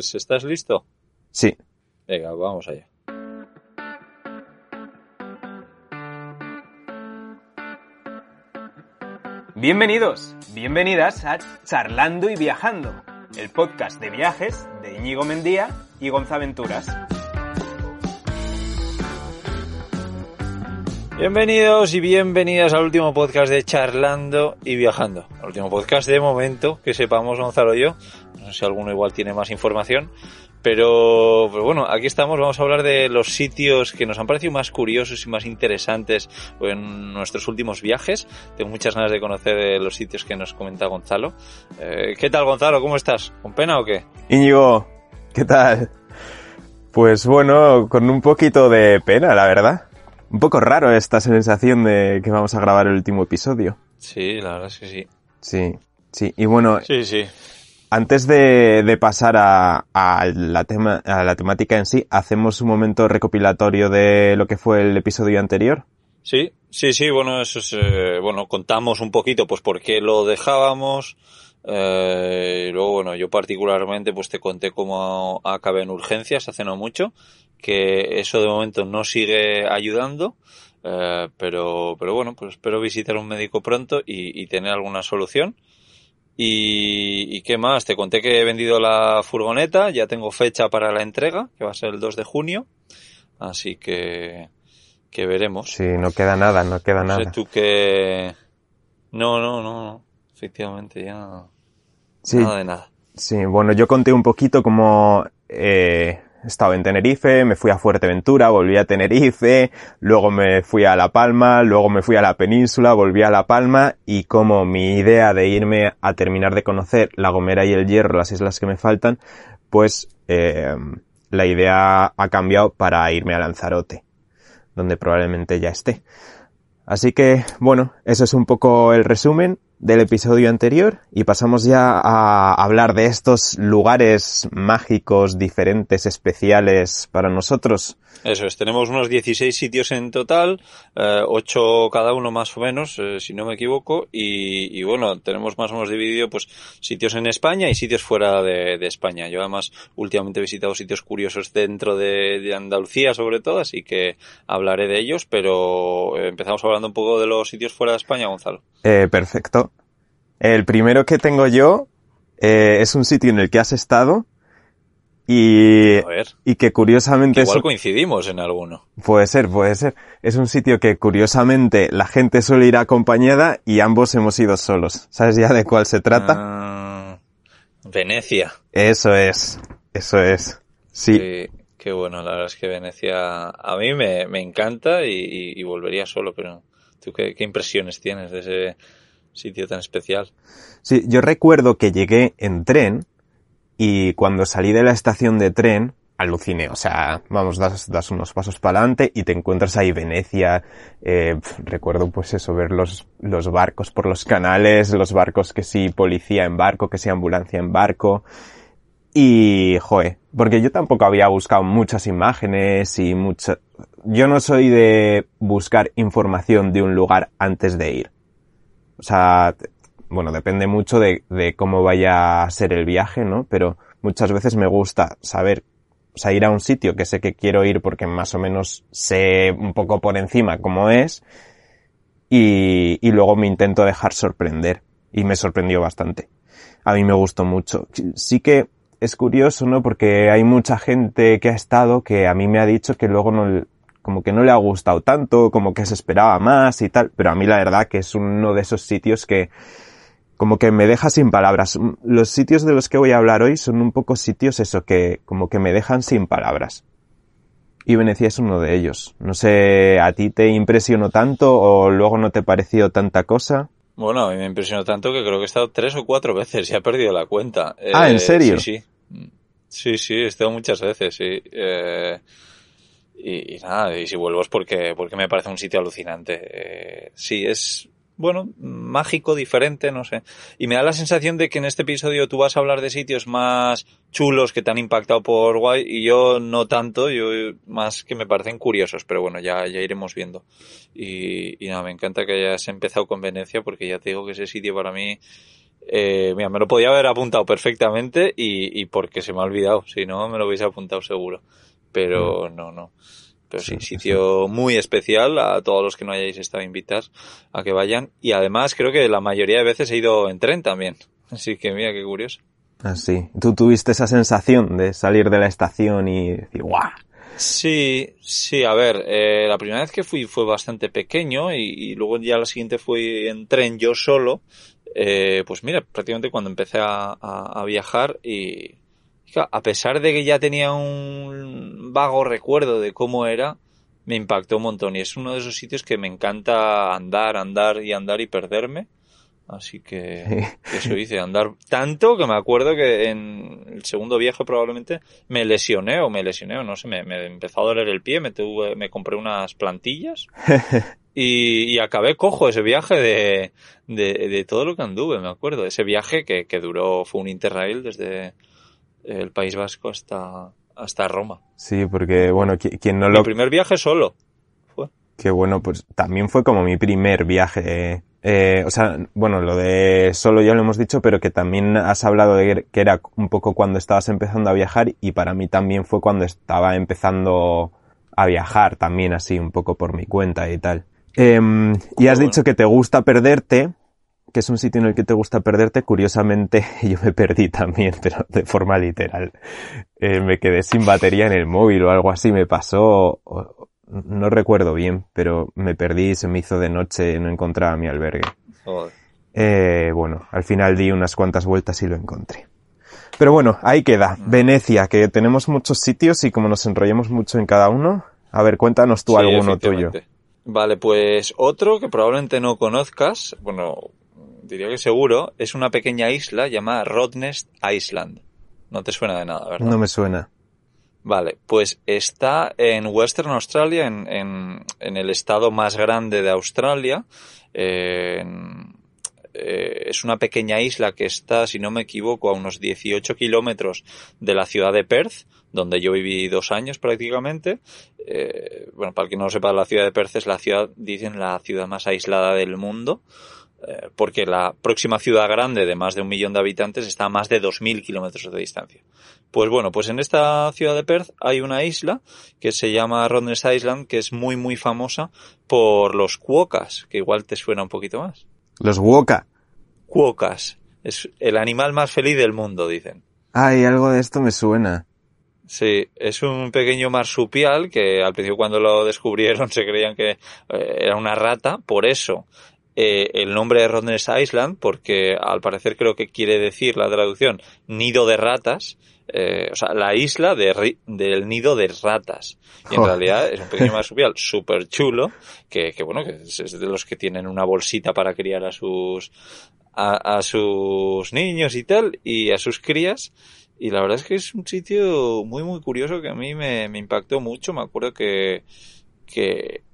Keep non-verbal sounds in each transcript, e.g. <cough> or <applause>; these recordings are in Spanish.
Pues, ¿estás listo? Sí. Venga, vamos allá. Bienvenidos, bienvenidas a Charlando y Viajando, el podcast de viajes de Íñigo Mendía y Gonzaventuras. Bienvenidos y bienvenidas al último podcast de Charlando y Viajando. El último podcast de momento, que sepamos Gonzalo y yo. No sé si alguno igual tiene más información. Pero, pero bueno, aquí estamos, vamos a hablar de los sitios que nos han parecido más curiosos y más interesantes en nuestros últimos viajes. Tengo muchas ganas de conocer los sitios que nos comenta Gonzalo. Eh, ¿Qué tal Gonzalo? ¿Cómo estás? ¿Con pena o qué? Íñigo, ¿qué tal? Pues bueno, con un poquito de pena, la verdad. Un poco raro esta sensación de que vamos a grabar el último episodio. Sí, la verdad es que sí. Sí, sí. Y bueno, Sí, sí. antes de, de pasar a, a la tema, a la temática en sí, hacemos un momento recopilatorio de lo que fue el episodio anterior. Sí, sí, sí, bueno, eso es, eh, bueno, contamos un poquito, pues, por qué lo dejábamos, eh, y luego, bueno, yo particularmente, pues, te conté cómo acabé en urgencias hace no mucho, que eso de momento no sigue ayudando, eh, pero, pero bueno, pues espero visitar un médico pronto y, y tener alguna solución. Y, y qué más, te conté que he vendido la furgoneta, ya tengo fecha para la entrega, que va a ser el 2 de junio, así que, que veremos. Sí, no queda nada, no queda No sé nada. tú que... No, no, no, no. Efectivamente, ya... Sí, Nada de nada. Sí, bueno, yo conté un poquito cómo eh, estaba en Tenerife, me fui a Fuerteventura, volví a Tenerife, luego me fui a La Palma, luego me fui a la península, volví a La Palma y como mi idea de irme a terminar de conocer La Gomera y el Hierro, las islas que me faltan, pues eh, la idea ha cambiado para irme a Lanzarote, donde probablemente ya esté. Así que, bueno, eso es un poco el resumen del episodio anterior y pasamos ya a hablar de estos lugares mágicos, diferentes, especiales para nosotros. Eso es, tenemos unos 16 sitios en total, eh, 8 cada uno más o menos, eh, si no me equivoco, y, y bueno, tenemos más o menos dividido pues sitios en España y sitios fuera de, de España. Yo además últimamente he visitado sitios curiosos dentro de, de Andalucía sobre todo, así que hablaré de ellos, pero eh, empezamos hablando un poco de los sitios fuera de España, Gonzalo. Eh, perfecto. El primero que tengo yo eh, es un sitio en el que has estado y, A ver, y que curiosamente es, igual coincidimos en alguno. puede ser, puede ser. Es un sitio que curiosamente la gente suele ir acompañada y ambos hemos ido solos. ¿Sabes ya de cuál se trata? Ah, Venecia. Eso es, eso es. Sí, Sí, qué bueno, la verdad es que Venecia a mí me, me encanta y, y- y volvería solo, pero ¿tú qué, qué impresiones tienes de ese sitio tan especial? sí, yo recuerdo que llegué en tren y cuando salí de la estación de tren aluciné, o sea, vamos, das, das unos pasos para adelante y te encuentras ahí Venecia, eh, recuerdo pues eso, ver los, los barcos por los canales, los barcos que sí policía en barco, que sí ambulancia en barco, y, joe, porque yo tampoco había buscado muchas imágenes y mucha... Yo no soy de buscar información de un lugar antes de ir. O sea, bueno, depende mucho de, cómo vaya a ser el viaje, ¿no? Pero muchas veces me gusta saber, o sea, ir a un sitio que sé que quiero ir porque más o menos sé un poco por encima cómo es y, y luego me intento dejar sorprender. Y me sorprendió bastante. A mí me gustó mucho. Sí que es curioso, ¿no? Porque hay mucha gente que ha estado que a mí me ha dicho que luego no, como que no le ha gustado tanto, como que se esperaba más y tal, pero a mí la verdad que es uno de esos sitios que como que me deja sin palabras. Los sitios de los que voy a hablar hoy son un poco sitios eso que como que me dejan sin palabras. Y Venecia es uno de ellos. No sé, ¿a ti te impresionó tanto o luego no te pareció tanta cosa? Bueno, a mí me impresionó tanto que creo que he estado tres o cuatro veces y he perdido la cuenta. Ah, ¿en Eh, serio? Sí, sí. Sí, sí, he estado muchas veces, sí. Eh, y, nada, y si vuelvo es porque, porque me parece un sitio alucinante. Eh, sí, es, bueno, mágico, diferente, no sé. Y me da la sensación de que en este episodio tú vas a hablar de sitios más chulos que te han impactado por guay y yo no tanto, yo más que me parecen curiosos, pero bueno, ya, ya iremos viendo. Y, y nada, me encanta que hayas empezado con Venecia porque ya te digo que ese sitio para mí Eh, mira, me lo podía haber apuntado perfectamente y, y porque se me ha olvidado. Si no, me lo hubiese apuntado seguro. Pero no, no. Pero sí, Sí, sitio muy especial a todos los que no hayáis estado invitados a que vayan. Y además creo que la mayoría de veces he ido en tren también. <laughs> Así que mira qué curioso. Así. ¿Tú tuviste esa sensación de salir de la estación y decir, ¡guau! Sí, sí, a ver, eh, la primera vez que fui fue bastante pequeño y, y luego ya la siguiente fui en tren yo solo. Eh, pues mira, prácticamente cuando empecé a, a- a viajar y a pesar de que ya tenía un vago recuerdo de cómo era, me impactó un montón y es uno de esos sitios que me encanta andar, andar y andar y perderme. Así que eso hice, andar tanto que me acuerdo que en el segundo viaje probablemente me lesioné o me lesioné o no sé, me, me empezó a doler el pie, me, tuve, me compré unas plantillas <laughs> y, y acabé cojo ese viaje de, de, de todo lo que anduve, me acuerdo. Ese viaje que, que duró, fue un interrail desde el País Vasco hasta, hasta Roma. Sí, porque, bueno, qui- quien no Mi lo... primer viaje solo. Fue. Que bueno, pues también fue como mi primer viaje. Eh, o sea, bueno, lo de solo ya lo hemos dicho, pero que también has hablado de que era un poco cuando estabas empezando a viajar y para mí también fue cuando estaba empezando a viajar también así un poco por mi cuenta y tal. Em, y has dicho que te gusta perderte, que es un sitio en el que te gusta perderte. Curiosamente, <laughs> yo me perdí también, pero de forma literal. Eh, me quedé sin batería en el móvil o algo así me pasó. no recuerdo bien, pero me perdí, se me hizo de noche, no encontraba mi albergue. Eh, bueno, al final di unas cuantas vueltas y lo encontré. Pero bueno, ahí queda. Venecia, que tenemos muchos sitios y como nos enrollemos mucho en cada uno, a ver, cuéntanos tú Sí, alguno tuyo. Vale, pues otro que probablemente no conozcas, bueno, diría que seguro, es una pequeña isla llamada Rottnest Island. No te suena de nada, ¿verdad? No me suena. Vale, pues está en Western Australia, en, en, en el estado más grande de Australia. Eh, en- eh, es una pequeña isla que está, si no me equivoco, a unos 18 kilómetros de la ciudad de Perth, donde yo viví dos años prácticamente. Eh, bueno, para el que no lo sepa, la ciudad de Perth es la ciudad, dicen, la ciudad más aislada del mundo. Eh, porque la próxima ciudad grande de más de un millón de habitantes está a más de 2.000 kilómetros de distancia. Pues bueno, pues en esta ciudad de Perth hay una isla que se llama Rottnest Island, que es muy muy famosa por los cuocas, que igual te suena un poquito más. Los Woka. Cuocas. Es el animal más feliz del mundo, dicen. Ay, algo de esto me suena. Sí, es un pequeño marsupial que al principio cuando lo descubrieron <laughs> se creían que eh, era una rata, por eso eh, el nombre de Rottnest Island, porque al parecer creo que quiere decir la traducción nido de ratas, eh, o sea, la isla de ri- del nido de ratas. Y en realidad es un pequeño marsupial súper chulo, que, que bueno, que es, es de los que tienen una bolsita para criar a sus, a, a sus niños y tal, y a sus crías. Y la verdad es que es un sitio muy, muy curioso que a mí me, me impactó mucho. Me acuerdo que, que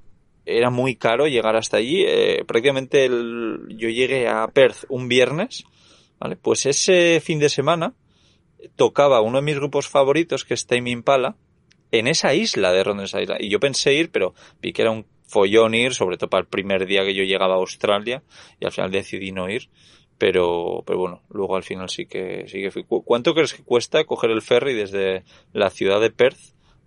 era muy caro llegar hasta allí. Eh, prácticamente el- yo llegué a Perth un viernes, ¿vale? Pues ese fin de semana tocaba uno de mis grupos favoritos, que es Tame Impala, en esa isla de Rottnest Island. Y yo pensé ir, pero vi que era un follón ir, sobre todo para el primer día que yo llegaba a Australia, y al final decidí no ir. Pero, pero bueno, luego al final sí que, sí que fui. ¿Cu- ¿Cuánto crees que cuesta coger el ferry desde la ciudad de Perth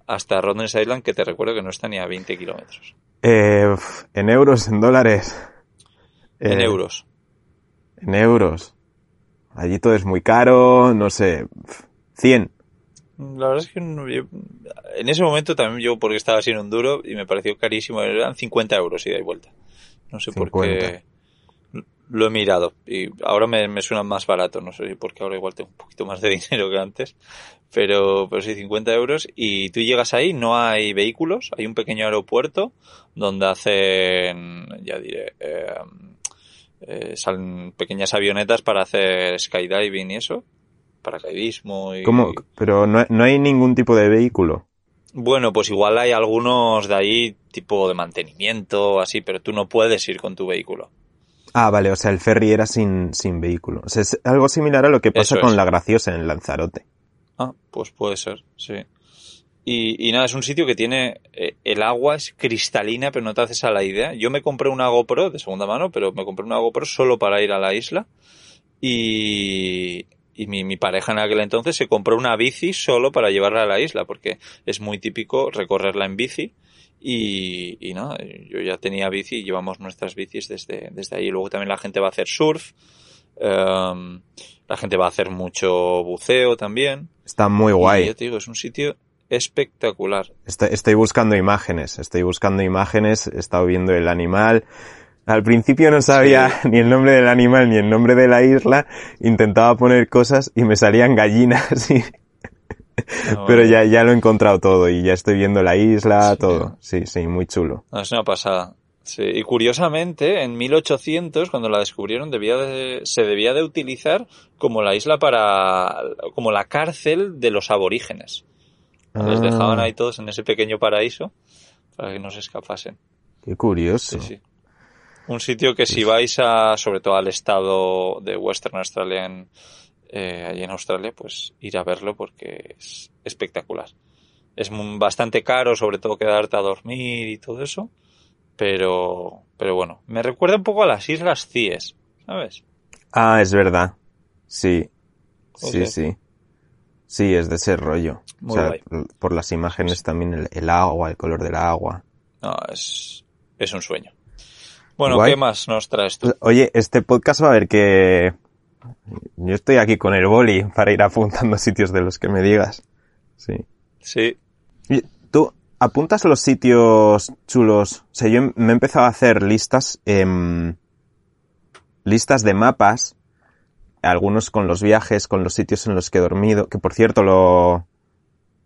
hasta Rottnest Island, que te recuerdo que no está ni a 20 kilómetros? Eh, en euros, en dólares. En Eh, euros. En euros. Allí todo es muy caro, no sé. pf, 100. La verdad es que en ese momento también yo, porque estaba sin un duro y me pareció carísimo, eran 50 euros ida y vuelta. No sé por 50. qué. Lo he mirado y ahora me, me suena más barato, no sé si porque ahora igual tengo un poquito más de <laughs> dinero que antes, pero, pero sí, 50 euros y tú llegas ahí, no hay vehículos, hay un pequeño aeropuerto donde hacen, ya diré, eh, eh, salen pequeñas avionetas para hacer skydiving y eso, paracaidismo y... ¿Cómo? Pero no, no hay ningún tipo de vehículo. Bueno, pues igual hay algunos de ahí tipo de mantenimiento así, pero tú no puedes ir con tu vehículo. Ah, vale, o sea, el ferry era sin, sin vehículo. O sea, es algo similar a lo que pasa Eso con es. la graciosa en Lanzarote. Ah, pues puede ser, sí. Y, y nada, es un sitio que tiene, eh, el agua es cristalina, pero no te haces a la idea. Yo me compré una GoPro de segunda mano, pero me compré una GoPro solo para ir a la isla. y, y mi, mi, pareja en aquel entonces se compró una bici solo para llevarla a la isla, porque es muy típico recorrerla en bici. Y, y no, yo ya tenía bici y llevamos nuestras bicis desde, desde ahí. Luego también la gente va a hacer surf, um, la gente va a hacer mucho buceo también. Está muy guay. Y ya te digo, es un sitio espectacular. Estoy, estoy buscando imágenes, estoy buscando imágenes, he estado viendo el animal. Al principio no sabía sí. ni el nombre del animal ni el nombre de la isla, intentaba poner cosas y me salían gallinas <laughs> y... No, Pero ya, ya lo he encontrado todo y ya estoy viendo la isla, sí. todo. Sí, sí, muy chulo. No, es una pasada. Sí. Y curiosamente, en 1800, cuando la descubrieron, debía de, se debía de utilizar como la isla para, como la cárcel de los aborígenes. Ah. Les dejaban ahí todos en ese pequeño paraíso para que no se escapasen. Qué curioso. Sí, sí. Un sitio que si vais a, sobre todo al estado de Western Australia, en, eh, allí en Australia, pues ir a verlo porque es espectacular. Es bastante caro, sobre todo quedarte a dormir y todo eso, pero, pero bueno, me recuerda un poco a las Islas Cíes, ¿sabes? Ah, es verdad. Sí. Okay. Sí, sí. Sí, es de ese rollo. Muy o sea, guay. por las imágenes también el, el, agua, el color del agua. No, es, es un sueño. Bueno, guay. ¿qué más nos traes tú? Oye, este podcast va a ver que yo estoy aquí con el boli para ir apuntando <laughs> sitios de los que me digas. Sí. Sí. Y tú apuntas los sitios chulos. O sea, yo me he empezado a hacer listas, eh, listas de mapas, algunos con los viajes, con los sitios en los que he dormido, que por cierto lo,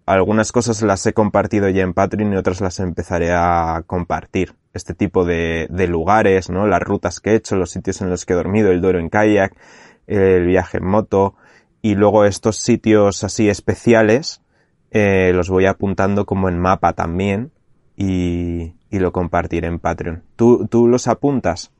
algunas cosas las he compartido ya en Patreon y otras las empezaré a compartir. Este tipo de, de lugares, ¿no? Las rutas que he hecho, los sitios en los que he dormido, el Duero en kayak, el viaje en moto y luego estos sitios así especiales eh, los voy apuntando como en mapa también y, y lo compartiré en Patreon. ¿Tú, tú los apuntas?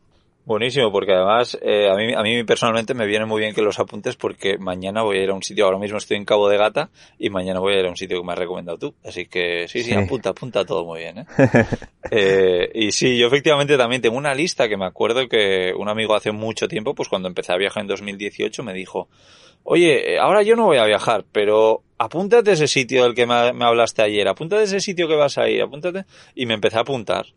Buenísimo, porque además eh, a, mí, a mí personalmente me viene muy bien que los apuntes porque mañana voy a ir a un sitio, ahora mismo estoy en Cabo de Gata y mañana voy a ir a un sitio que me has recomendado tú. Así que sí, sí, sí. apunta, apunta todo muy bien. ¿eh? <laughs> eh, y sí, yo efectivamente también tengo una lista que me acuerdo que un amigo hace mucho tiempo, pues cuando empecé a viajar en 2018 me dijo, oye, ahora yo no voy a viajar, pero apúntate ese sitio del que me, me hablaste ayer, apúntate ese sitio que vas a ir, apúntate. Y me empecé a apuntar.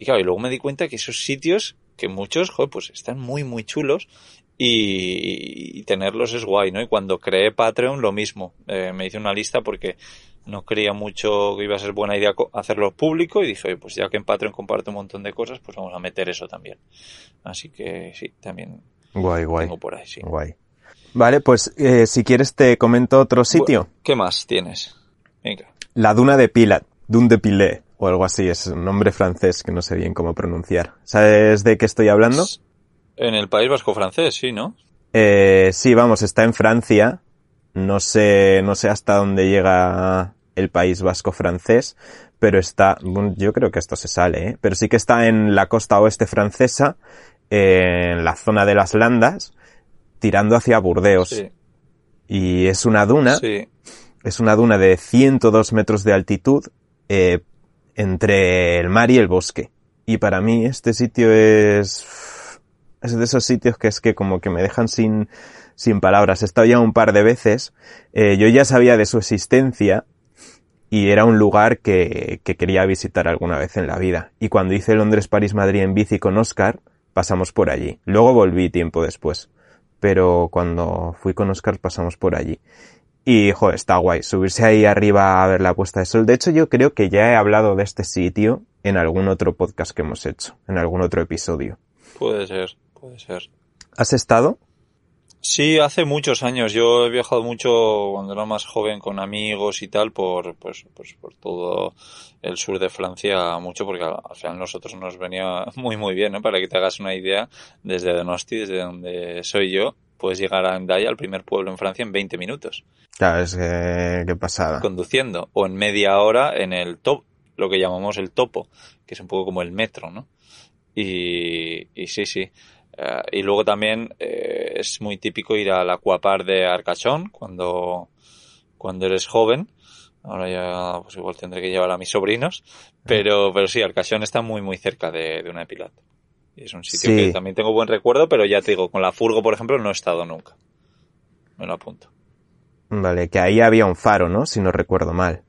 Y claro, y luego me di cuenta que esos sitios que muchos, joder, pues están muy, muy chulos y, y, tenerlos es guay, ¿no? Y cuando creé Patreon, lo mismo. Eh, me hice una lista porque no creía mucho que iba a ser buena idea hacerlo público y dije, oye, pues ya que en Patreon comparto un montón de cosas, pues vamos a meter eso también. Así que sí, también guay, guay. tengo por ahí, sí. Guay. Vale, pues eh, si quieres te comento otro sitio. ¿Qué más tienes? Venga. La duna de Pilat, Dune de Pilet o algo así, es un nombre francés que no sé bien cómo pronunciar. ¿Sabes de qué estoy hablando? En el País Vasco francés, sí, ¿no? Eh, sí, vamos, está en Francia. No sé, no sé hasta dónde llega el País Vasco francés, pero está, yo creo que esto se sale, ¿eh? pero sí que está en la costa oeste francesa, eh, en la zona de las Landas, tirando hacia Burdeos. Sí. Y es una duna, sí. es una duna de 102 metros de altitud, eh, entre el mar y el bosque. Y para mí este sitio es, es de esos sitios que es que como que me dejan sin, sin palabras. He estado ya un par de veces. Eh, yo ya sabía de su existencia y era un lugar que, que quería visitar alguna vez en la vida. Y cuando hice Londres, París, Madrid en bici con Oscar, pasamos por allí. Luego volví tiempo después. Pero cuando fui con Oscar pasamos por allí. Y, joder, está guay. Subirse ahí arriba a ver la puesta de sol. De hecho, yo creo que ya he hablado de este sitio en algún otro podcast que hemos hecho. En algún otro episodio. Puede ser, puede ser. ¿Has estado? Sí, hace muchos años. Yo he viajado mucho cuando era más joven con amigos y tal por, pues, pues por todo el sur de Francia, mucho porque al final nosotros nos venía <laughs> muy muy bien, ¿no? Para que te hagas una idea, desde Donosti, desde donde soy yo, puedes llegar a Andaya, al primer pueblo en Francia, en 20 minutos. Claro, es que, qué pasada. Conduciendo. O en media hora en el top, lo que llamamos el topo, que es un poco como el metro, ¿no? Y, y sí, sí. Uh, y luego también eh, es muy típico ir al Aquapar de Arcachón cuando, cuando eres joven. Ahora ya, pues igual tendré que llevar a mis sobrinos. Pero, pero sí, Arcachón está muy, muy cerca de, de una de Pilat. Es un sitio Sí. que también tengo buen recuerdo, pero ya te digo, con la furgo, por ejemplo, no he estado nunca. Me lo apunto. Vale, que ahí había un faro, ¿no? Si no recuerdo mal.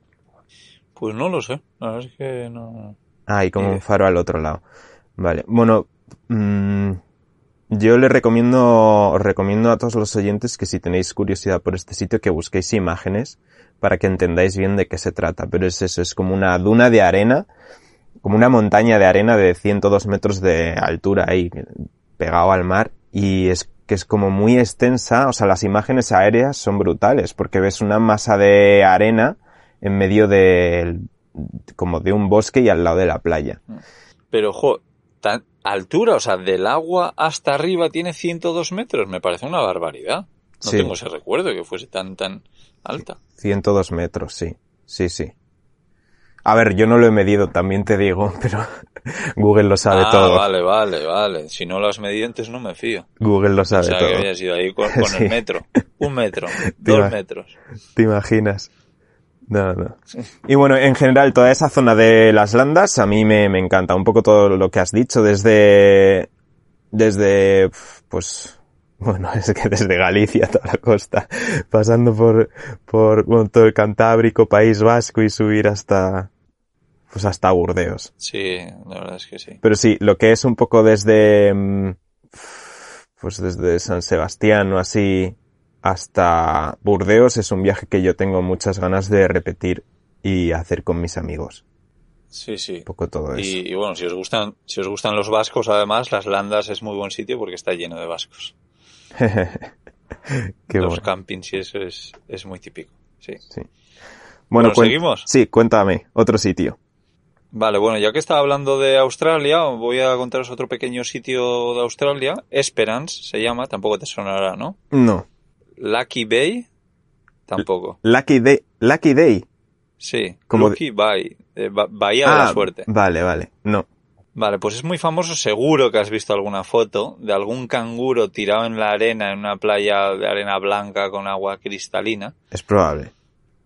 Pues no lo sé, la verdad es que no... Ah, y como Eh. un faro al otro lado. Vale, bueno, mm, yo le recomiendo, os recomiendo a todos los oyentes que si tenéis curiosidad por este sitio que busquéis imágenes para que entendáis bien de qué se trata. Pero es eso, es como una duna de arena, como una montaña de arena de 102 metros de altura ahí, pegado al mar, y es que es como muy extensa, o sea, las imágenes aéreas son brutales, porque ves una masa de arena en medio de, como de un bosque y al lado de la playa. Pero, ojo, tan altura, o sea, del agua hasta arriba tiene 102 metros, me parece una barbaridad. No Sí. tengo ese recuerdo que fuese tan, tan alta. 102 metros, sí. Sí, sí. A ver, yo no lo he medido, también te digo, <laughs> pero Google lo sabe ah, todo. vale, vale, vale. Si no lo has medido antes no me fío. Google lo O sabe sea, que todo. habías ido ahí con, <laughs> con Sí. el metro. Un metro, <laughs> dos metros. ¿Te imaginas? No, no. Y bueno, en general, toda esa zona de las landas a mí me, me encanta. Un poco todo lo que has dicho, desde, desde, pues, bueno, es que desde Galicia, toda la costa, pasando por, por, bueno, todo el Cantábrico, País Vasco y subir hasta, pues hasta Burdeos. Sí, la verdad es que sí. Pero sí, lo que es un poco desde, mm, pues desde San Sebastián o así hasta Burdeos es un viaje que yo tengo muchas ganas de repetir y hacer con mis amigos. Sí, sí. Un poco todo eso. Y, y bueno, si os gustan, si os gustan los vascos, además, las landas es muy buen sitio porque está lleno de vascos. <laughs> Qué los bueno. campings y eso es, es muy típico. Sí. Bueno, Bueno, ¿seguimos? Sí, cuéntame, otro sitio. Vale, bueno, ya que estaba hablando de Australia, voy a contaros otro pequeño sitio de Australia. Esperance se llama, tampoco te sonará, ¿no? No. Lucky Bay, tampoco. Lucky Day. Lucky Day. Sí, Como Lucky Bay, eh, Ba- Bahía de la Suerte. Vale, vale. No. Vale, pues es muy famoso, seguro que has visto alguna foto de algún canguro tirado en la arena, en una playa de arena blanca con agua cristalina. Es probable.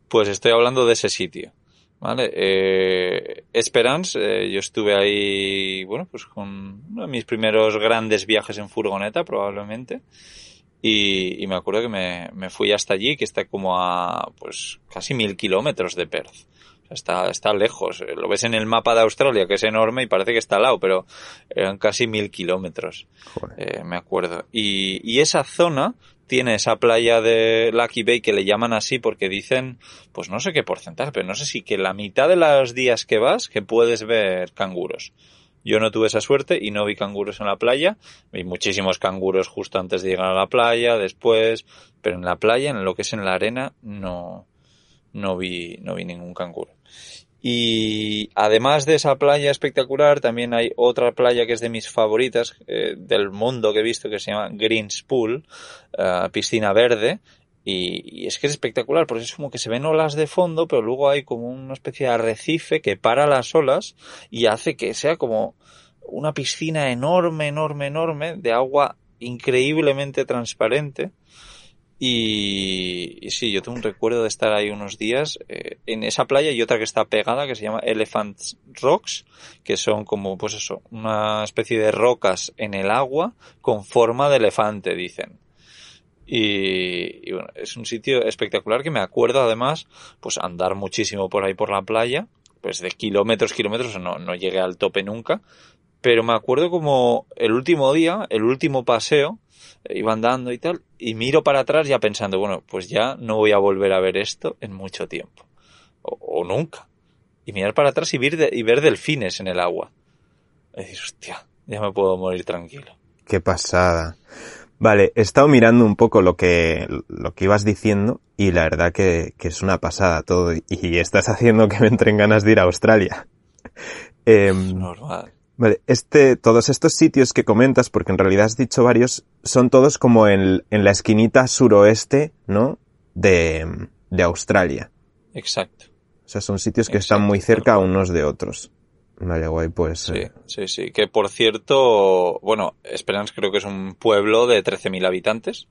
Pues estoy hablando de ese sitio. ¿Vale? Eh, Esperance, eh, yo estuve ahí, bueno, pues con uno de mis primeros grandes viajes en furgoneta, probablemente. Y, y me acuerdo que me, me fui hasta allí, que está como a, pues, casi mil kilómetros de Perth. Está, está lejos. Eh, Lo ves en el mapa de Australia, que es enorme y parece que está al lado, pero eran casi mil kilómetros. Eh, me acuerdo. Y, y esa zona tiene esa playa de Lucky Bay que le llaman así porque dicen, pues no sé qué porcentaje, pero no sé si que la mitad de los días que vas que puedes ver canguros. Yo no tuve esa suerte y no vi canguros en la playa. Vi muchísimos canguros justo antes de llegar a la playa, después, pero en la playa, en lo que es en la arena, no, no vi, no vi ningún canguro. Y además de esa playa espectacular, también hay otra playa que es de mis favoritas eh, del mundo que he visto que se llama Greens Pool, eh, piscina verde. Y, y es que es espectacular porque es como que se ven olas de fondo, pero luego hay como una especie de arrecife que para las olas y hace que sea como una piscina enorme, enorme, enorme de agua increíblemente transparente. Y, sí, yo tengo un recuerdo de estar ahí unos días eh, en esa playa y otra que está pegada que se llama Elephant Rocks, que son como, pues eso, una especie de rocas en el agua con forma de elefante, dicen. Y, bueno, es un sitio espectacular que me acuerdo además, pues andar muchísimo por ahí por la playa, pues de kilómetros, kilómetros, no, no llegué al tope nunca, pero me acuerdo como el último día, el último paseo, iba andando y tal, y miro para atrás ya pensando, bueno, pues ya no voy a volver a ver esto en mucho tiempo, o, o nunca. Y mirar para atrás y ver, de- y ver delfines en el agua. Y decir, hostia, ya me puedo morir tranquilo. Qué pasada. Vale, he estado mirando un poco lo que, lo que ibas diciendo y la verdad que, que es una pasada todo y estás <laughs> haciendo que me entren ganas de ir a Australia. Em, Normal. Vale, este, todos estos sitios que comentas, porque en realidad has dicho varios, son todos como en, en la esquinita suroeste, ¿no? De, de Australia. Exacto. O sea, son sitios que están muy cerca unos de otros. Vale, guay, pues. Sí, eh, sí, sí. Que por cierto, bueno, Esperance creo que es un pueblo de 13.000 habitantes,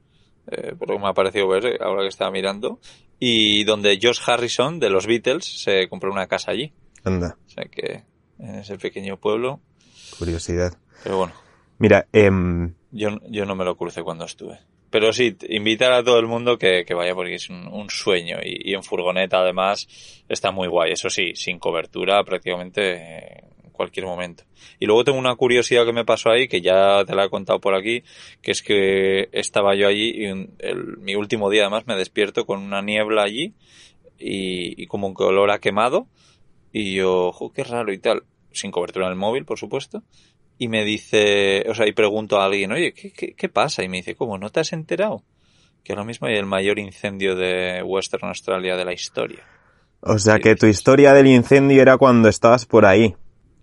eh, por lo que me ha parecido ver eh, ahora que estaba mirando, y donde Josh Harrison de los Beatles se compró una casa allí. anda, O sea que en ese pequeño pueblo, curiosidad. pero bueno, Mira, em, Yo, yo no me lo crucé cuando estuve. Pero sí, invitar a todo el mundo que, que vaya porque es un, un sueño y, y en furgoneta además está muy guay. Eso sí, sin cobertura prácticamente eh, en cualquier momento. Y luego tengo una curiosidad que me pasó ahí, que ya te la he contado por aquí, que es que estaba yo allí y un- el- mi último día además me despierto con una niebla allí y, y como que olor a quemado y yo, "Jo, qué raro y tal, sin cobertura en el móvil, por supuesto. Y me dice, o sea, y pregunto a alguien, oye, ¿qué, qué, qué pasa? Y me dice, ¿cómo? ¿No te has enterado? Que ahora mismo hay el mayor incendio de Western Australia de la historia. o sea que tu historia del incendio era cuando estabas por ahí.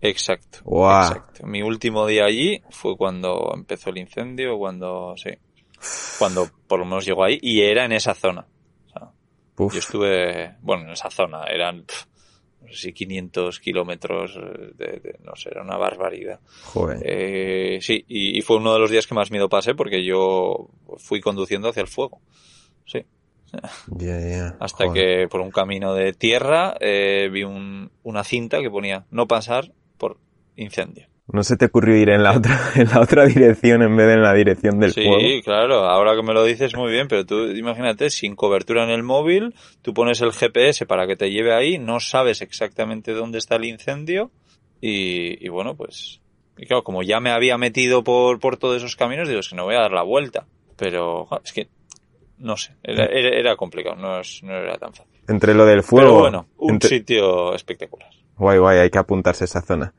Exacto. Guau. Exacto. Mi último día allí fue cuando empezó el incendio, cuando, sí, cuando por lo menos llegó ahí y era en esa zona. O sea, yo estuve, bueno, en esa zona, eran, no sé si 500 kilómetros de, de- no sé, era una barbaridad. joder. Eh, sí, y, y fue uno de los días que más miedo pasé porque yo fui conduciendo hacia el fuego. Sí, Ya, ya, hasta joder. que por un camino de tierra eh, vi un- una cinta que ponía no pasar por incendio. No se te ocurrió ir en la otra, <laughs> en la otra dirección en vez de en la dirección del sí, fuego. claro, ahora que me lo dices muy bien, pero tú imagínate, sin cobertura en el móvil, tú pones el GPS para que te lleve ahí, no sabes exactamente dónde está el incendio y, y bueno, pues, y claro, como ya me había metido por, por todos esos caminos, digo, es que no voy a dar la vuelta, pero es que, no sé, era, era, era complicado, no, es, no era tan fácil. Entre lo del fuego. pero bueno, un entre- sitio espectacular. Guay, guay, hay que apuntarse a esa zona.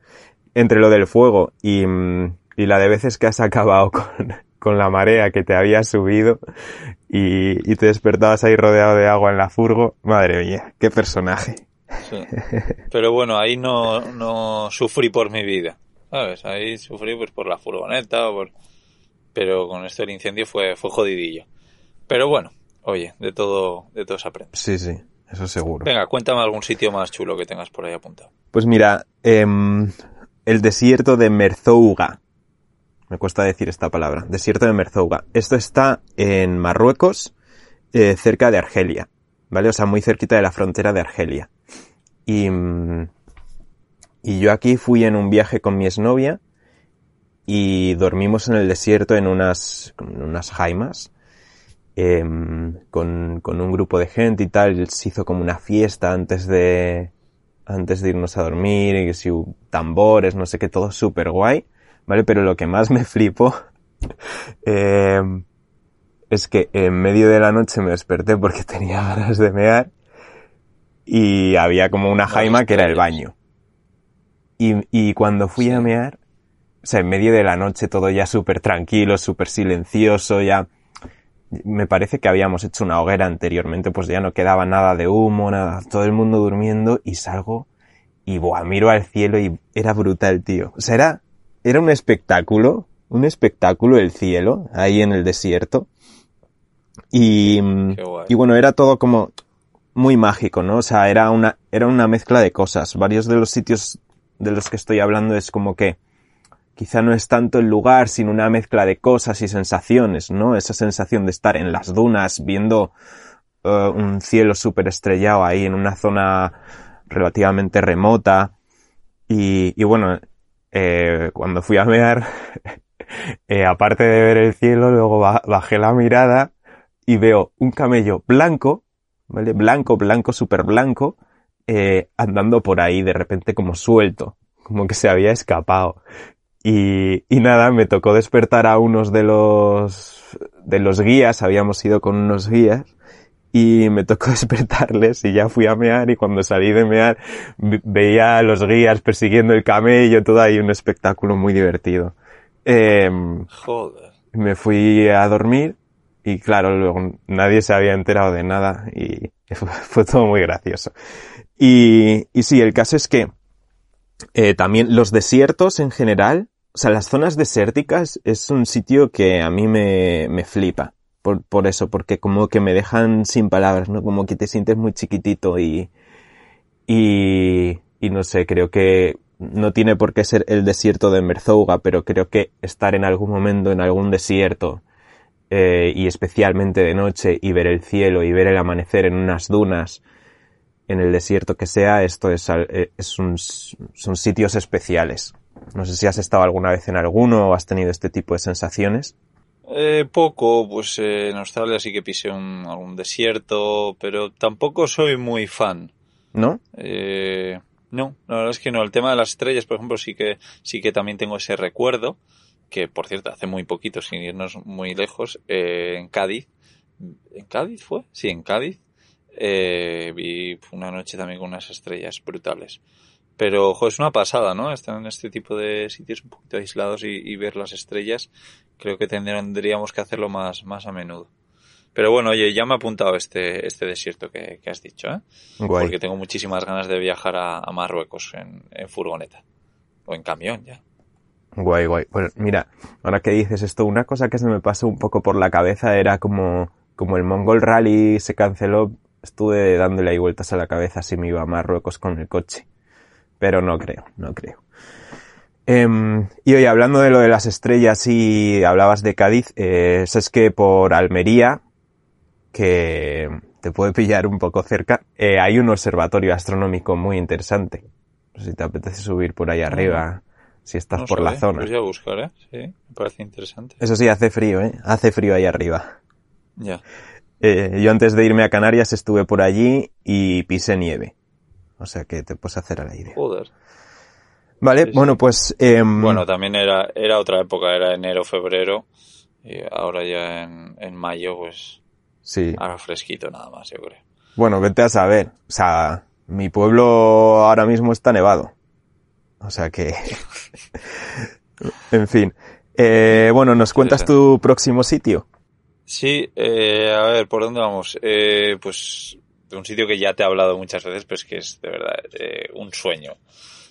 Entre lo del fuego y, mm, y la de veces que has acabado <laughs> con, con la marea que te había subido y, y te despertabas ahí rodeado de agua en la furgo, madre mía, qué personaje. Sí. Pero bueno, ahí no, no sufrí por mi vida, ¿sabes? Ahí sufrí pues por la furgoneta, o por... pero con esto del incendio fue, fue jodidillo. Pero bueno, oye, de todo, de todo se aprende. Sí, sí, eso seguro. Venga, cuéntame algún sitio más chulo que tengas por ahí apuntado. Pues mira, em, el desierto de Merzouga. Me cuesta decir esta palabra. Desierto de Merzouga. Esto está en Marruecos, eh, cerca de Argelia. ¿Vale? O sea, muy cerquita de la frontera de Argelia. Y, mm, y yo aquí fui en un viaje con mi exnovia y dormimos en el desierto en unas, en unas jaimas. em, con, con un grupo de gente y tal, se hizo como una fiesta antes de, antes de irnos a dormir, y que si tambores, no sé qué, todo súper guay, ¿vale? Pero lo que más me flipó <laughs> eh, es que en medio de la noche me desperté porque <laughs> tenía ganas de mear y había como una jaima que era el baño. Y, y cuando fui a mear, o sea, en medio de la noche todo ya súper tranquilo, súper silencioso, ya me parece que habíamos hecho una hoguera anteriormente, pues ya no quedaba nada de humo, nada, todo el mundo durmiendo y salgo y buah, miro al cielo y era brutal, tío. O sea, era, era un espectáculo, un espectáculo el cielo, ahí en el desierto. Y, guay. y bueno, era todo como muy mágico, ¿no? O sea, era una, era una mezcla de cosas. Varios de los sitios de los que estoy hablando es como que quizá no es tanto el lugar, sino una mezcla de cosas y sensaciones, ¿no? Esa sensación de estar en las dunas viendo eh, un cielo súper estrellado ahí en una zona relativamente remota. Y, bueno, eh, cuando fui a mear, <laughs> eh, aparte de ver el cielo, luego ba- bajé la mirada y veo un camello blanco, ¿vale? Blanco, blanco, súper blanco, andando por ahí de repente como suelto, como que se había escapado. Y, y nada, me tocó despertar a unos de los, de los guías, habíamos ido con unos guías, y me tocó <laughs> despertarles y ya fui a mear y cuando salí de mear ve- veía a los guías persiguiendo el camello, todo ahí un espectáculo muy divertido. Em, Joder. me fui a dormir y claro, luego nadie se había enterado de nada y <laughs> fue, fue todo muy gracioso. Y, y sí, el caso es que eh, también los desiertos en general, o sea, las zonas desérticas es un sitio que a mí me, me flipa. Por, por eso, porque como que me dejan sin palabras, ¿no? Como que te sientes muy chiquitito y, y, y no sé, creo que no tiene por qué ser el desierto de Merzouga, pero creo que estar en algún momento en algún desierto, eh, y especialmente de noche, y ver el cielo y ver el amanecer en unas dunas, en el desierto que sea, esto es, eh, es un, son sitios especiales. No sé si has estado alguna vez en alguno o has tenido este tipo de sensaciones. Eh, poco, pues eh, en Australia sí que pisé un, algún desierto, pero tampoco soy muy fan. ¿No? Eh, no, la verdad es que no. El tema de las estrellas, por ejemplo, sí que, sí que también tengo ese recuerdo, que por cierto, hace muy poquito, sin irnos muy lejos, eh, en Cádiz. ¿En Cádiz fue? Sí, en Cádiz. Eh, vi una noche también con unas estrellas brutales. Pero, ojo, es una pasada, ¿no? Estar en este tipo de sitios un poquito aislados y, y ver las estrellas. Creo que tendríamos que hacerlo más, más a menudo. Pero bueno, oye, ya me he apuntado este, este desierto que, que has dicho, ¿eh? Guay. Porque tengo muchísimas ganas de viajar a, a Marruecos en, en furgoneta. O en camión, ya. Guay, guay. Bueno, mira, ahora que dices esto, una cosa que se me pasó un poco por la cabeza era como, como el Mongol Rally se canceló, estuve dándole ahí vueltas a la cabeza si me iba a Marruecos con el coche. Pero no creo, no creo. Em, y hoy hablando de lo de las estrellas y hablabas de Cádiz, eh, es que por Almería, que te puede pillar un poco cerca, eh, hay un observatorio astronómico muy interesante. Si te apetece subir por ahí arriba, si estás No por la zona. Pues ya a buscar, ¿eh? Sí, me parece interesante. Eso sí, hace frío, ¿eh? Hace frío ahí arriba. Ya. Eh, yo antes de irme a Canarias estuve por allí y pisé nieve. O sea que te puedes hacer a la idea. Joder. Vale, sí, sí. bueno, pues... em, Bueno, también era, era otra época, era enero, febrero. Y ahora ya en, en mayo, pues, sí. ahora fresquito nada más, yo creo. Bueno, vete a saber. O sea, mi pueblo ahora mismo está nevado. O sea que... <laughs> en fin. Eh, bueno, ¿nos cuentas tu próximo sitio? Sí, eh, a ver, ¿por dónde vamos? Eh, pues de un sitio que ya te he hablado muchas veces, pero es que es de verdad eh, un sueño.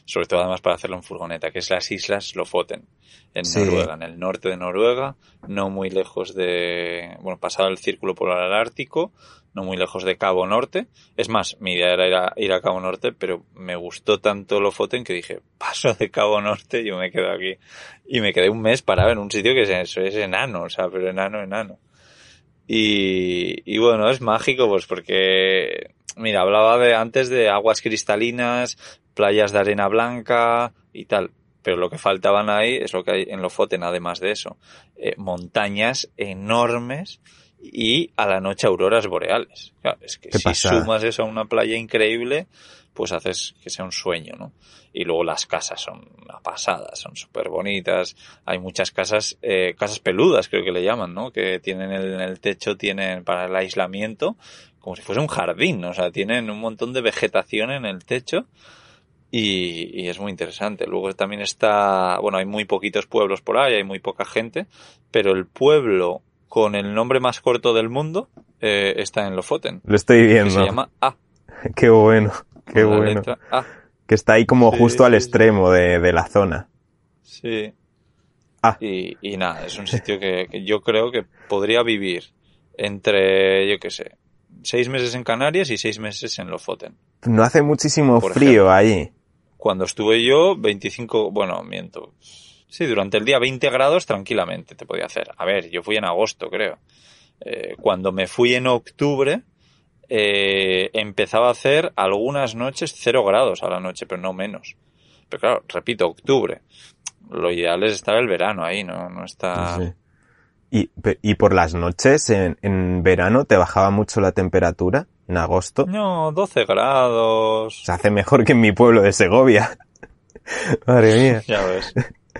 Sobre todo además para hacerlo en furgoneta, que es las Islas Lofoten, en Sí. Noruega, en el norte de Noruega, no muy lejos de, bueno, pasado el círculo polar ártico, no muy lejos de Cabo Norte. Es más, mi idea era ir a, ir a Cabo Norte, pero me gustó tanto Lofoten que dije, paso de Cabo Norte, yo me quedo aquí. Y me quedé un mes parado en un sitio que es enano, o sea, pero enano, enano. Y, y bueno, es mágico pues porque, mira, hablaba de antes de aguas cristalinas, playas de arena blanca y tal. Pero lo que faltaban ahí es lo que hay en Lofoten, además de eso. Eh, montañas enormes y a la noche auroras boreales. Claro, es que si sumas eso a una playa increíble, pues haces que sea un sueño, ¿no? Y luego las casas son una pasada, son súper bonitas. Hay muchas casas, eh, casas peludas creo que le llaman, ¿no? Que tienen el, en el techo, tienen para el aislamiento, como si fuese un jardín, o sea, tienen un montón de vegetación en el techo y, y es muy interesante. Luego también está, bueno, hay muy poquitos pueblos por ahí, hay muy poca gente, pero el pueblo con el nombre más corto del mundo eh, está en Lofoten, Lo estoy que viendo. se llama A. <laughs> Qué bueno, qué con bueno. A. Que está ahí como Sí, justo al sí, extremo de, de la zona. Sí. Ah. Y, y nada, es un sitio que, que yo creo que podría vivir entre, yo qué sé, seis meses en Canarias y seis meses en Lofoten. No hace muchísimo Por frío allí. Cuando estuve yo, 25, bueno, miento. Sí, durante el día 20 grados tranquilamente te podía hacer. A ver, yo fui en agosto, creo. Eh, cuando me fui en octubre, eh, empezaba a hacer algunas noches 0 grados a la noche, pero no menos. Pero claro, repito, octubre. Lo ideal es estar el verano ahí, no, no está... Sí. Y, y por las noches, en, en verano, ¿te bajaba mucho la temperatura? ¿En agosto? No, 12 grados. Se hace mejor que en mi pueblo de Segovia. <laughs> Madre mía. Ya ves.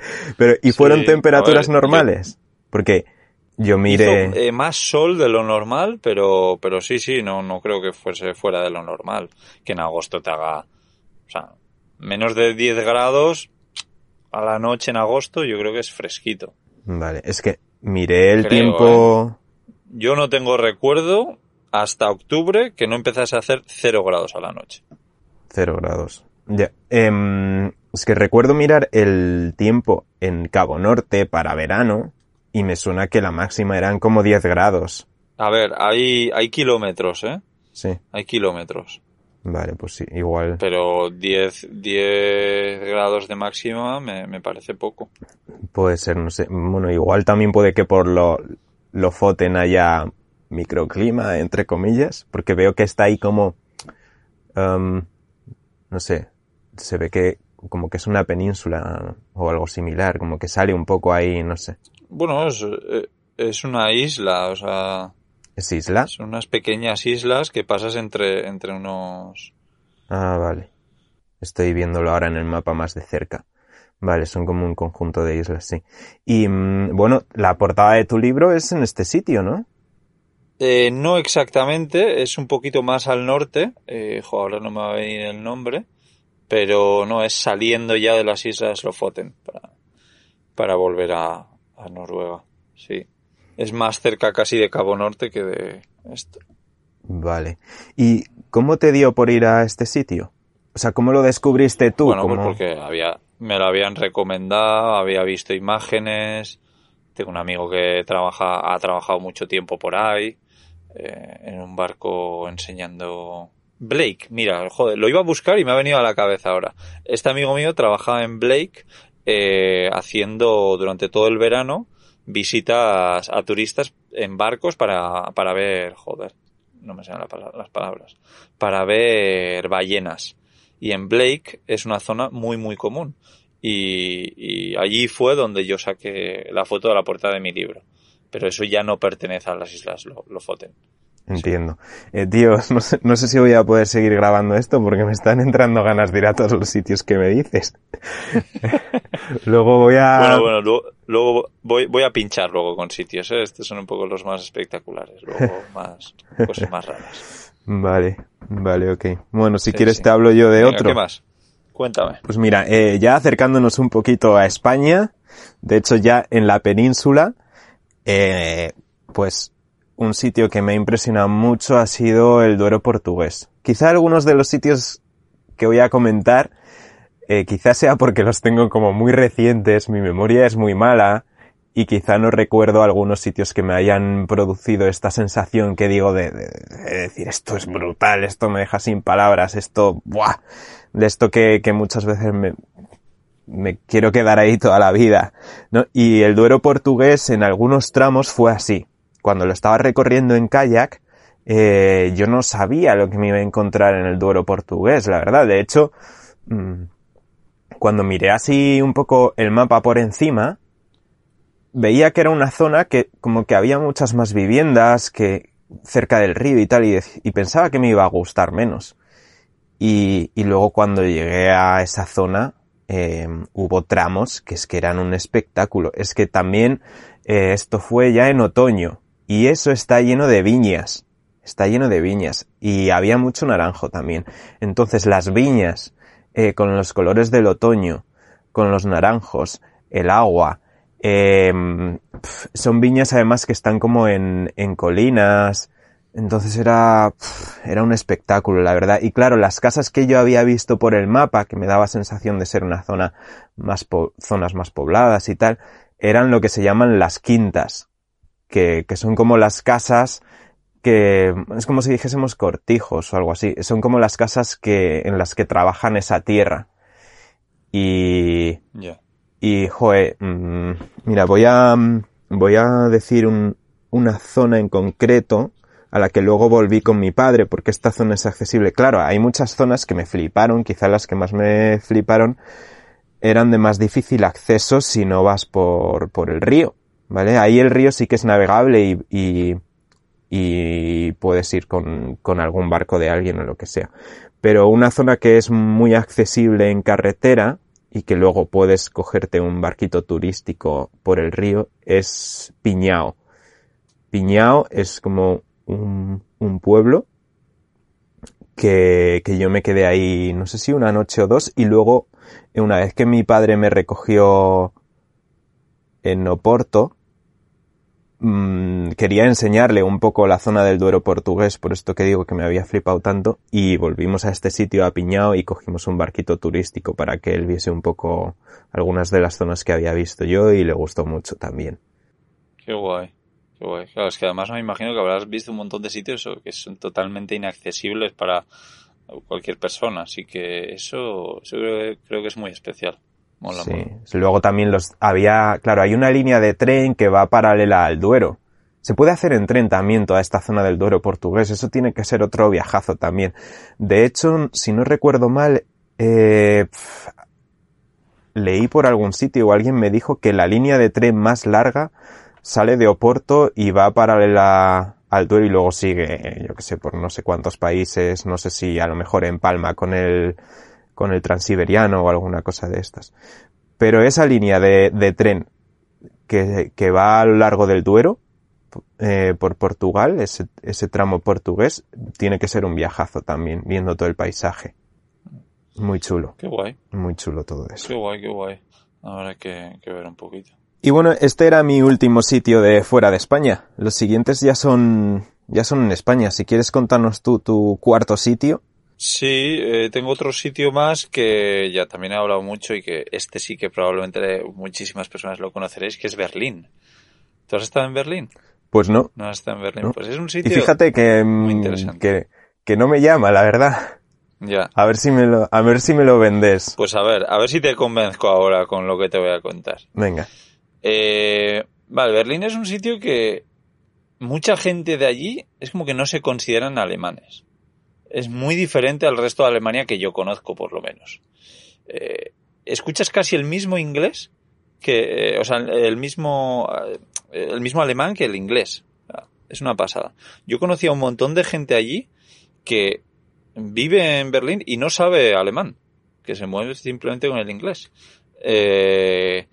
<laughs> Pero, ¿y Sí, fueron temperaturas yo- normales? Porque yo miré... Hizo, eh, más sol de lo normal, pero, pero sí, sí, no, no creo que fuese fuera de lo normal. Que en agosto te haga, o sea, menos de 10 grados a la noche en agosto, yo creo que es fresquito. Vale, es que miré el Creo, ¿eh? tiempo... Yo no tengo recuerdo hasta octubre que no empezase a hacer 0 grados a la noche. Cero grados. Ya. Em, es que recuerdo mirar el tiempo en Cabo Norte para verano y me suena que la máxima eran como 10 grados. A ver, hay, hay kilómetros, ¿eh? Sí. Hay kilómetros. Vale, pues sí, igual. Pero 10, 10 grados de máxima me, me parece poco. Puede ser, no sé. Bueno, igual también puede que por lo, lo foten haya microclima, entre comillas, porque veo que está ahí como, em, no sé, se ve que como que es una península o algo similar, como que sale un poco ahí, no sé. Bueno, es, eh, es una isla, o sea, ¿Es isla? son unas pequeñas islas que pasas entre, entre unos... Ah, vale. Estoy viéndolo ahora en el mapa más de cerca. Vale, son como un conjunto de islas, sí. Y mm, bueno, la portada de tu libro es en este sitio, ¿no? Eh, no exactamente, es un poquito más al norte, eh, jo, ahora no me va a venir el nombre, pero no, es saliendo ya de las islas Lofoten para, para volver a, a Noruega, sí. Es más cerca casi de Cabo Norte que de esto. Vale. ¿Y cómo te dio por ir a este sitio? O sea, ¿cómo lo descubriste tú? Bueno, pues ¿Cómo- porque había, me lo habían recomendado, había visto imágenes, tengo un amigo que trabaja, ha trabajado mucho tiempo por ahí, eh, en un barco enseñando Blake, mira, joder, lo iba a buscar y me ha venido a la cabeza ahora. Este amigo mío trabajaba en Blake, eh, haciendo durante todo el verano visitas a turistas en barcos para, para ver, joder, no me salen las palabras, para ver ballenas. Y en Blake es una zona muy, muy común. Y, y allí fue donde yo saqué la foto de la portada de mi libro. Pero eso ya no pertenece a las islas Lo- Lofoten. Entiendo. Eh, tío, <laughs> no sé, no sé si voy a poder seguir grabando esto porque me están entrando ganas de ir a todos los sitios que me dices. <laughs> luego voy a... Bueno, bueno, luego, luego voy, voy a pinchar luego con sitios, ¿eh? Estos son un poco los más espectaculares, luego <laughs> más, cosas más raras. Vale, vale, ok. Bueno, si Sí, quieres sí. te hablo yo de Venga, otro. ¿Qué más? Cuéntame. Pues mira, eh, ya acercándonos un poquito a España, de hecho ya en la península, eh, pues un sitio que me ha impresionado mucho ha sido el Duero portugués. Quizá algunos de los sitios que voy a comentar, eh, quizá sea porque los tengo como muy recientes, mi memoria es muy mala y quizá no recuerdo algunos sitios que me hayan producido esta sensación que digo de, de- de decir esto es brutal, esto me deja sin palabras, esto, ¡buah! De esto que, muchas veces me, me quiero quedar ahí toda la vida. Y el Duero portugués en algunos tramos fue así. Cuando lo estaba recorriendo en kayak, eh, yo no sabía lo que me iba a encontrar en el Duero portugués, la verdad. De hecho, mm, cuando miré así un poco el mapa por encima, veía que era una zona que como que había muchas más viviendas que cerca del río y tal, y, pensaba que me iba a gustar menos. Y, y luego cuando llegué a esa zona, eh, hubo tramos que es que eran un espectáculo. Es que también eh, esto fue ya en otoño y eso está lleno de viñas. Está lleno de viñas y había mucho naranjo también. Entonces las viñas eh, con los colores del otoño, con los naranjos, el agua, pf, son viñas además que están como en, en colinas. Entonces era, era un espectáculo, la verdad. Y claro, las casas que yo había visto por el mapa, que me daba sensación de ser una zona más, po- zonas más pobladas y tal, eran lo que se llaman las quintas, que, que son como las casas que es como si dijésemos cortijos o algo así. Son como las casas que, en las que trabajan esa tierra. Y, y, joe, mm, mira, voy a, voy a decir un- una zona en concreto a la que luego volví con mi padre porque esta zona es accesible. Claro, hay muchas zonas que me fliparon, quizá las que más me fliparon eran de más difícil acceso si no vas por, por el río, ¿vale? Ahí el río sí que es navegable y, puedes ir con, algún barco de alguien o lo que sea. Pero una zona que es muy accesible en carretera y que luego puedes cogerte un barquito turístico por el río es Piñao. Piñao es como un, pueblo que, que yo me quedé ahí, no sé si una noche o dos, y luego, una vez que mi padre me recogió en Oporto, mm, quería enseñarle un poco la zona del Duero portugués, por esto que digo que me había flipado tanto, y volvimos a este sitio a Piñao y cogimos un barquito turístico para que él viese un poco algunas de las zonas que había visto yo y le gustó mucho también. Qué guay. Qué guay. Claro, es que además me imagino que habrás visto un montón de sitios que son totalmente inaccesibles para cualquier persona. Así que eso, eso creo, creo que es muy especial. Mola, Sí. mola. Luego también los había, claro, hay una línea de tren que va paralela al Duero. Se puede hacer en tren también toda esta zona del Duero portugués. Eso tiene que ser otro viajazo también. De hecho, si no recuerdo mal, eh, leí por algún sitio o alguien me dijo que la línea de tren más larga sale de Oporto y va paralela al Duero y luego sigue, yo que sé, por no sé cuántos países, no sé si a lo mejor en Palma con el, con el Transiberiano o alguna cosa de estas. Pero esa línea de, de tren que, que va a lo largo del Duero, eh, por Portugal, ese, ese tramo portugués, tiene que ser un viajazo también, viendo todo el paisaje. Muy chulo. Qué guay. Muy chulo todo eso. Qué guay, qué guay. Ahora hay que, que ver un poquito. Y bueno, este era mi último sitio de fuera de España. Los siguientes ya son, ya son en España. Si quieres contarnos tú tu cuarto sitio. Sí, eh, tengo otro sitio más que ya también he hablado mucho y que este sí que probablemente muchísimas personas lo conoceréis, que es Berlín. ¿Tú has estado en Berlín? Pues no. No has estado en Berlín. No. Pues es un Y sitio fíjate que, muy mm, interesante. que, que no me llama, la verdad. Ya. A ver si me lo, a ver si me lo vendes. Pues a ver, a ver si te convenzco ahora con lo que te voy a contar. Venga. Eh, vale, Berlín es un sitio que mucha gente de allí es como que no se consideran alemanes. Es muy diferente al resto de Alemania que yo conozco, por lo menos. Eh, escuchas casi el mismo inglés que, eh, o sea, el mismo, eh, el mismo alemán que el inglés. Es una pasada. Yo conocí a un montón de gente allí que vive en Berlín y no sabe alemán, que se mueve simplemente con el inglés. Eh,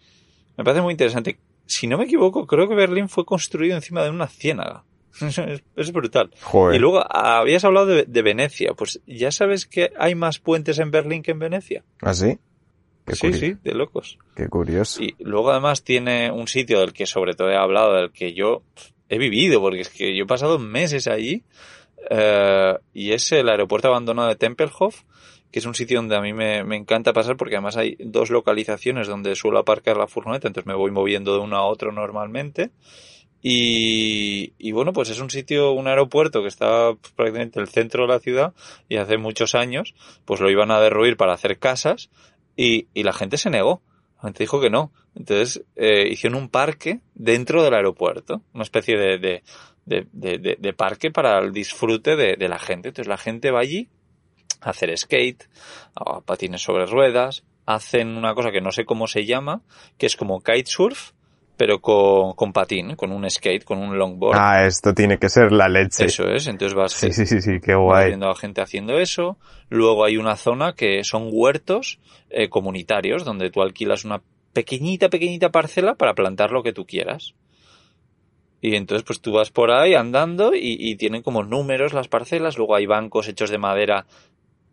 me parece muy interesante. Si no me equivoco, creo que Berlín fue construido encima de una ciénaga. <laughs> Es, brutal. Joder. Y luego habías hablado de, de Venecia. Pues ya sabes que hay más puentes en Berlín que en Venecia. ¿Ah, sí? Qué, sí, sí, de locos. qué curioso. Y luego además tiene un sitio del que sobre todo he hablado, del que yo he vivido, porque es que yo he pasado meses allí, eh, y es el aeropuerto abandonado de Tempelhof, que es un sitio donde a mí me, me encanta pasar porque además hay dos localizaciones donde suelo aparcar la furgoneta, entonces me voy moviendo de uno a otro normalmente. Y, bueno, pues es un sitio, un aeropuerto que está prácticamente en el centro de la ciudad y hace muchos años pues lo iban a derruir para hacer casas y, la gente se negó. La gente dijo que no. Entonces eh, hicieron un parque dentro del aeropuerto, una especie de, de, parque para el disfrute de la gente. Entonces la gente va allí a hacer skate, a patines sobre ruedas, hacen una cosa que no sé cómo se llama, que es como kitesurf, pero con, con patín, con un skate, con un longboard. Ah, esto tiene que ser la leche. Eso es, entonces vas Sí, sí, sí, sí, qué guay. viendo a gente haciendo eso. Luego hay una zona que son huertos eh, comunitarios, donde tú alquilas una pequeñita, pequeñita parcela para plantar lo que tú quieras. Y entonces pues tú vas por ahí andando y, y tienen como números las parcelas. Luego hay bancos hechos de madera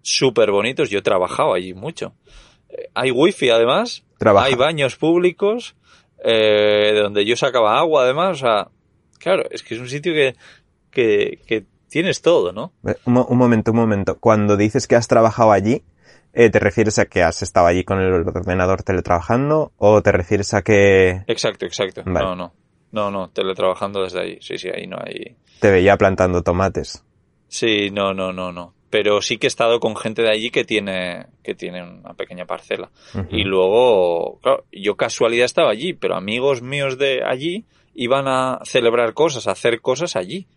súper bonitos. Yo he trabajado allí mucho. Eh, hay wifi además. Trabaja. Hay baños públicos. Eh, de donde yo sacaba agua además. O sea, claro, es que es un sitio que, que, que tienes todo, ¿no? Eh, Un, mo- un momento, un momento. Cuando dices que has trabajado allí, eh, ¿te refieres a que has estado allí con el ordenador teletrabajando o te refieres a que Exacto, exacto. Vale. No, no. No, no, teletrabajando desde ahí. Sí, sí, ahí no hay. te veía plantando tomates? Sí, no, no, no, no. Pero sí que he estado con gente de allí que tiene, que tiene una pequeña parcela. Y luego, claro, yo casualidad estaba allí, pero amigos míos de allí iban a celebrar cosas, a hacer cosas allí.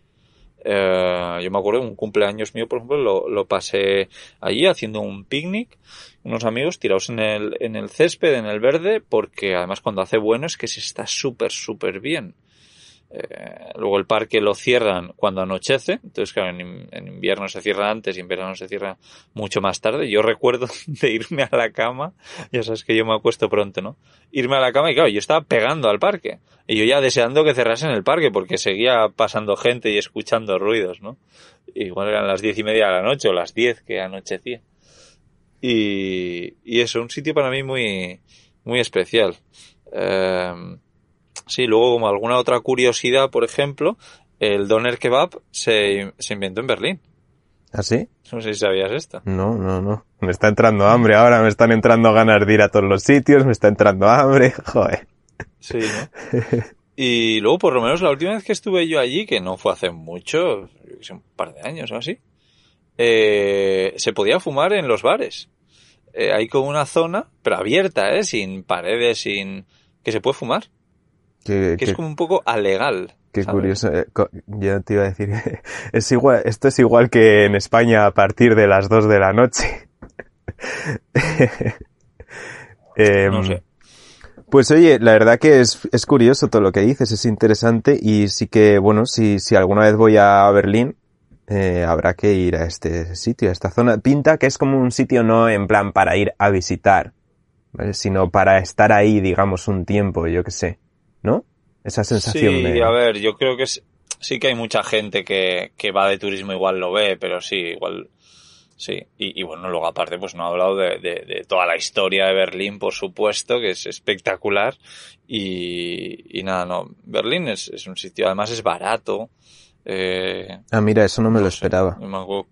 Eh, yo me acuerdo, un cumpleaños mío, por ejemplo, lo, lo pasé allí haciendo un picnic, unos amigos tirados en el, en el césped, en el verde, porque además cuando hace bueno es que se está súper, súper bien. Eh, luego el parque lo cierran cuando anochece, entonces claro, en, in- en invierno se cierra antes y en verano se cierra mucho más tarde. Yo recuerdo <laughs> de irme a la cama, ya sabes que yo me acuesto pronto, ¿no? Irme a la cama y claro, yo estaba pegando al parque. Y yo ya deseando que cerrasen el parque porque seguía pasando gente y escuchando ruidos, ¿no? Igual eran las diez y media de la noche o las diez que anochecía. Y, y eso, un sitio para mí muy, muy especial. Eh, sí, luego como alguna otra curiosidad, por ejemplo, el doner kebab se, se inventó en Berlín. ¿Ah, sí? No sé si sabías esto. No, no, no. Me está entrando hambre ahora, me están entrando ganas de ir a todos los sitios, me está entrando hambre, <laughs> joder. Sí, ¿no? Y luego, por lo menos, la última vez que estuve yo allí, que no fue hace mucho, un par de años o así, eh, se podía fumar en los bares. Eh, hay como una zona, pero abierta, ¿eh? Sin paredes, sin... que se puede fumar. Que es como un poco alegal. qué ¿sabes? curioso. eh, Yo te iba a decir, <laughs> es igual, esto es igual que en España a partir de las 2 de la noche. Eh, <laughs> No sé. Pues oye, la verdad que es, es curioso todo lo que dices, es interesante y sí que, bueno, si, si alguna vez voy a Berlín, eh, habrá que ir a este sitio, a esta zona. Pinta que es como un sitio no en plan para ir a visitar, ¿vale? sino para estar ahí, digamos, un tiempo, yo qué sé, ¿no? Esa sensación Sí, de... a ver, yo creo que es- sí que hay mucha gente que, que va de turismo igual lo ve, pero sí, igual sí. Y, y bueno, luego aparte pues no he hablado de, de- de toda la historia de Berlín, por supuesto, que es espectacular. Y, y nada, no, Berlín es, es un sitio, además es barato. Eh, Ah, mira, eso no me lo sé, esperaba. me acuerdo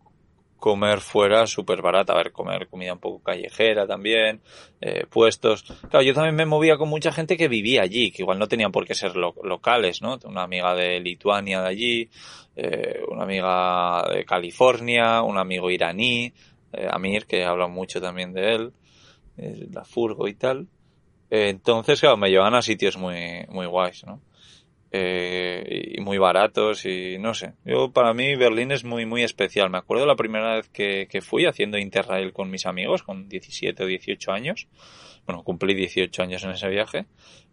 comer fuera súper barata. A ver, comer comida un poco callejera también, eh, puestos. Claro, yo también me movía con mucha gente que vivía allí, que igual no tenían por qué ser lo- locales, ¿no? Una amiga de Lituania de allí, eh, una amiga de California, un amigo iraní, eh, Amir, que habla mucho también de él, eh, la furgo y tal. Entonces, claro, me llevan a sitios muy, muy guays, ¿no? Eh, y muy baratos y no sé. Yo para mí Berlín es muy muy especial. Me acuerdo la primera vez que, que fui haciendo Interrail con mis amigos con 17 o 18 años. Bueno, cumplí 18 años en ese viaje.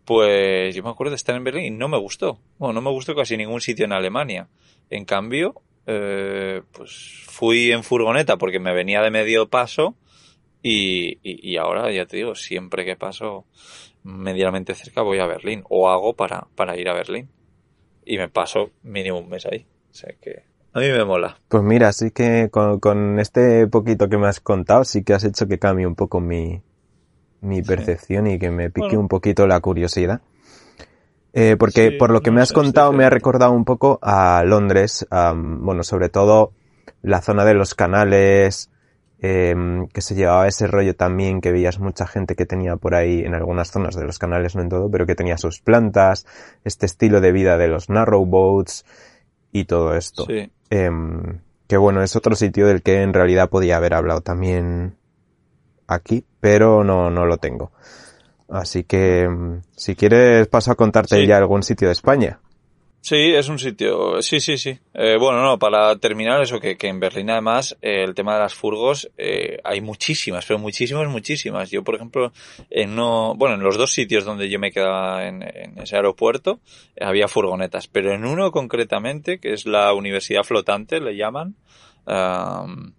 Pues yo me acuerdo de estar en Berlín y no me gustó. Bueno, no me gustó casi ningún sitio en Alemania. En cambio, eh, pues fui en furgoneta porque me venía de medio paso y, y, y ahora ya te digo, siempre que paso medianamente cerca voy a Berlín o hago para, para ir a Berlín y me paso mínimo un mes ahí. O sea que a mí me mola. Pues mira, sí que con, con este poquito que me has contado, sí que has hecho que cambie un poco mi, mi percepción y que me pique Bueno. un poquito la curiosidad. Eh, porque Sí, por lo que no me has sé, contado me ha recordado un poco a Londres, bueno, sobre todo la zona de los canales, em, que se llevaba ese rollo también, que veías mucha gente que tenía por ahí en algunas zonas de los canales, no en todo, pero que tenía sus plantas, este estilo de vida de los narrow boats y todo esto. Sí. Em, que bueno, es otro sitio del que en realidad podía haber hablado también aquí, pero no, no lo tengo. Así que, em, si quieres, paso a contarte Sí. ya algún sitio de España. Sí, es un sitio, sí, sí, sí. Eh, bueno, no, para terminar eso, que, que en Berlín además eh, el tema de las furgos eh, hay muchísimas, pero muchísimas, muchísimas. Yo, por ejemplo, en no, bueno, en los dos sitios donde yo me quedaba en, en ese aeropuerto eh, había furgonetas, pero en uno concretamente, que es la Universidad Flotante, le llaman, am,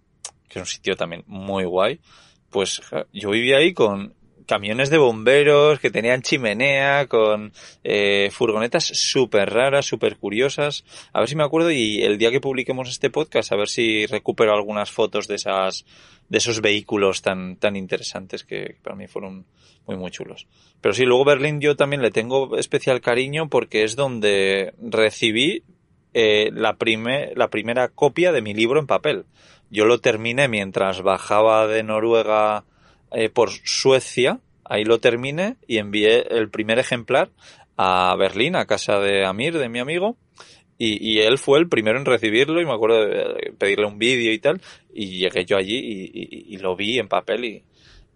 que es un sitio también muy guay, pues yo vivía ahí con camiones de bomberos que tenían chimenea, con eh, furgonetas súper raras, súper curiosas. A ver si me acuerdo y el día que publiquemos este podcast, a ver si recupero algunas fotos de esas, de esos vehículos tan, tan interesantes que para mí fueron muy, muy chulos. Pero sí, luego Berlín yo también le tengo especial cariño porque es donde recibí eh, la, prime- la primera copia de mi libro en papel. Yo lo terminé mientras bajaba de Noruega eh, por Suecia, ahí lo terminé y envié el primer ejemplar a Berlín, a casa de Amir, de mi amigo, y, y él fue el primero en recibirlo y me acuerdo de pedirle un vídeo y tal, y llegué yo allí y, y- y lo vi en papel y,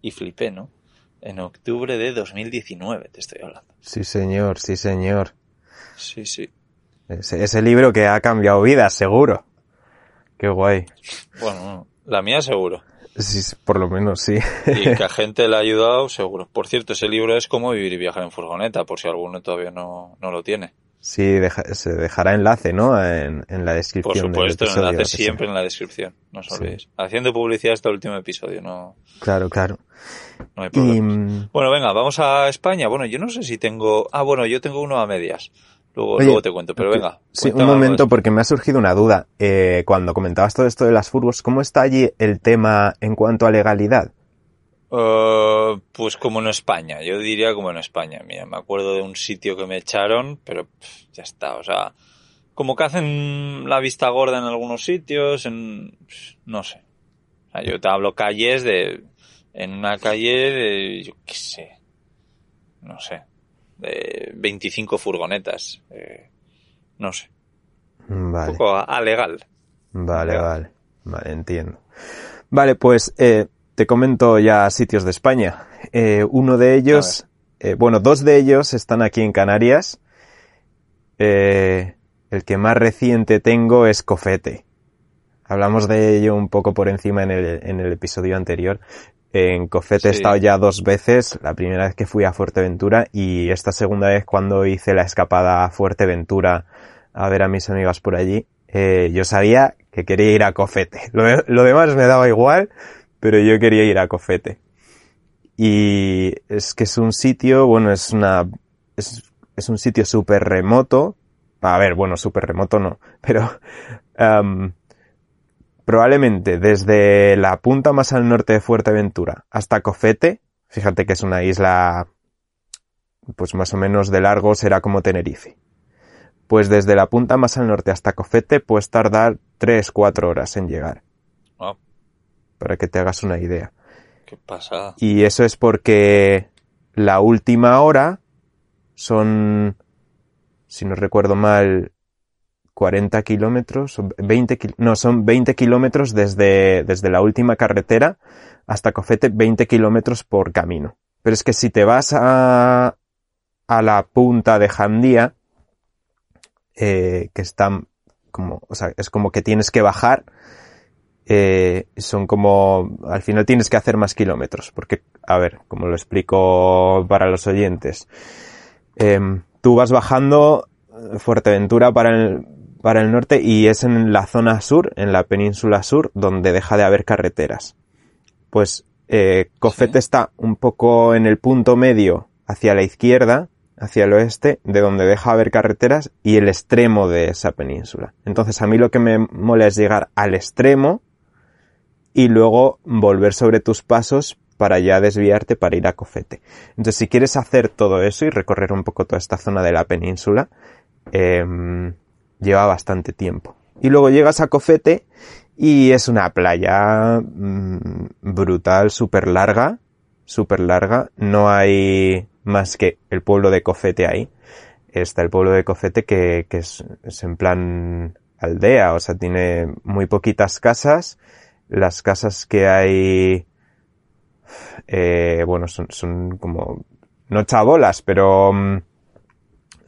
y flipé, ¿no? En octubre de 2019 te estoy hablando. Sí, señor, sí, señor. Sí, sí. Ese, ese libro que ha cambiado vidas, seguro. Qué guay. Bueno, la mía seguro. Sí, por lo menos sí. Y que a <laughs> gente le ha ayudado, seguro. Por cierto, ese libro es Cómo vivir y viajar en furgoneta, por si alguno todavía no, no lo tiene. Sí, deja- se dejará enlace, ¿no? En, en la descripción. Por supuesto, del el episodio, enlace sea. siempre en la descripción, no os Sí. olvidéis. Haciendo publicidad hasta el último episodio, no, Claro, claro. no hay problema. mm, Bueno, venga, vamos a España. Bueno, yo no sé si tengo... Ah, bueno, yo tengo uno a medias. Luego, Oye, luego te cuento, pero venga. Sí, un momento porque me ha surgido una duda. Eh, cuando comentabas todo esto de las furgos, ¿cómo está allí el tema en cuanto a legalidad? Eh, pues como en España, yo diría como en España. Mira, me acuerdo de un sitio que me echaron, pero pff, ya está, o sea, como que hacen la vista gorda en algunos sitios, en, pff, no sé. O sea, yo te hablo calles de, en una calle de, yo qué sé, no sé, de 25 furgonetas, eh, no sé, un poco a- alegal. vale, ya. vale. Vale, entiendo. Vale, pues eh, te comento ya sitios de España. Eh, uno de ellos, eh, bueno, dos de ellos están aquí en Canarias. Eh, el que más reciente tengo es Cofete. hablamos de ello un poco por encima en el, en el episodio anterior. En Cofete he estado ya dos veces, la primera vez que fui a Fuerteventura y esta segunda vez cuando hice la escapada a Fuerteventura a ver a mis amigas por allí, eh, yo sabía que quería ir a Cofete. <laughs> Lo, de- lo demás me daba igual, pero yo quería ir a Cofete. Y es que es un sitio, bueno, es una, es, es un sitio súper remoto. A ver, bueno, súper remoto no, <laughs> pero probablemente desde la punta más al norte de Fuerteventura hasta Cofete, fíjate que es una isla, pues más o menos de largo será como Tenerife. Pues desde la punta más al norte hasta Cofete puedes tardar 3-4 horas en llegar, para que te hagas una idea. qué pasada. Y eso es porque la última hora son, si no recuerdo mal, 40 kilómetros, o 20, kil- no, son 20 kilómetros desde, desde la última carretera hasta Cofete, 20 kilómetros por camino. Pero es que si te vas a, a la punta de Jandía, eh, que están como, o sea, es como que tienes que bajar, eh, son como, al final tienes que hacer más kilómetros, porque, a ver, como lo explico para los oyentes, em, tú vas bajando eh, Fuerteventura para el, para el norte y es en la zona sur, en la península sur, donde deja de haber carreteras. Pues eh, Cofete Sí. está un poco en el punto medio hacia la izquierda, hacia el oeste, de donde deja de haber carreteras y el extremo de esa península. Entonces a mí lo que me mola es llegar al extremo y luego volver sobre tus pasos para ya desviarte para ir a Cofete. Entonces si quieres hacer todo eso y recorrer un poco toda esta zona de la península, em, lleva bastante tiempo. Y luego llegas a Cofete y es una playa mm, brutal, súper larga, súper larga. No hay más que el pueblo de Cofete ahí. Está el pueblo de Cofete que, que es, es en plan aldea, o sea, tiene muy poquitas casas. Las casas que hay, eh, bueno, son, son como, no chabolas, pero, mm,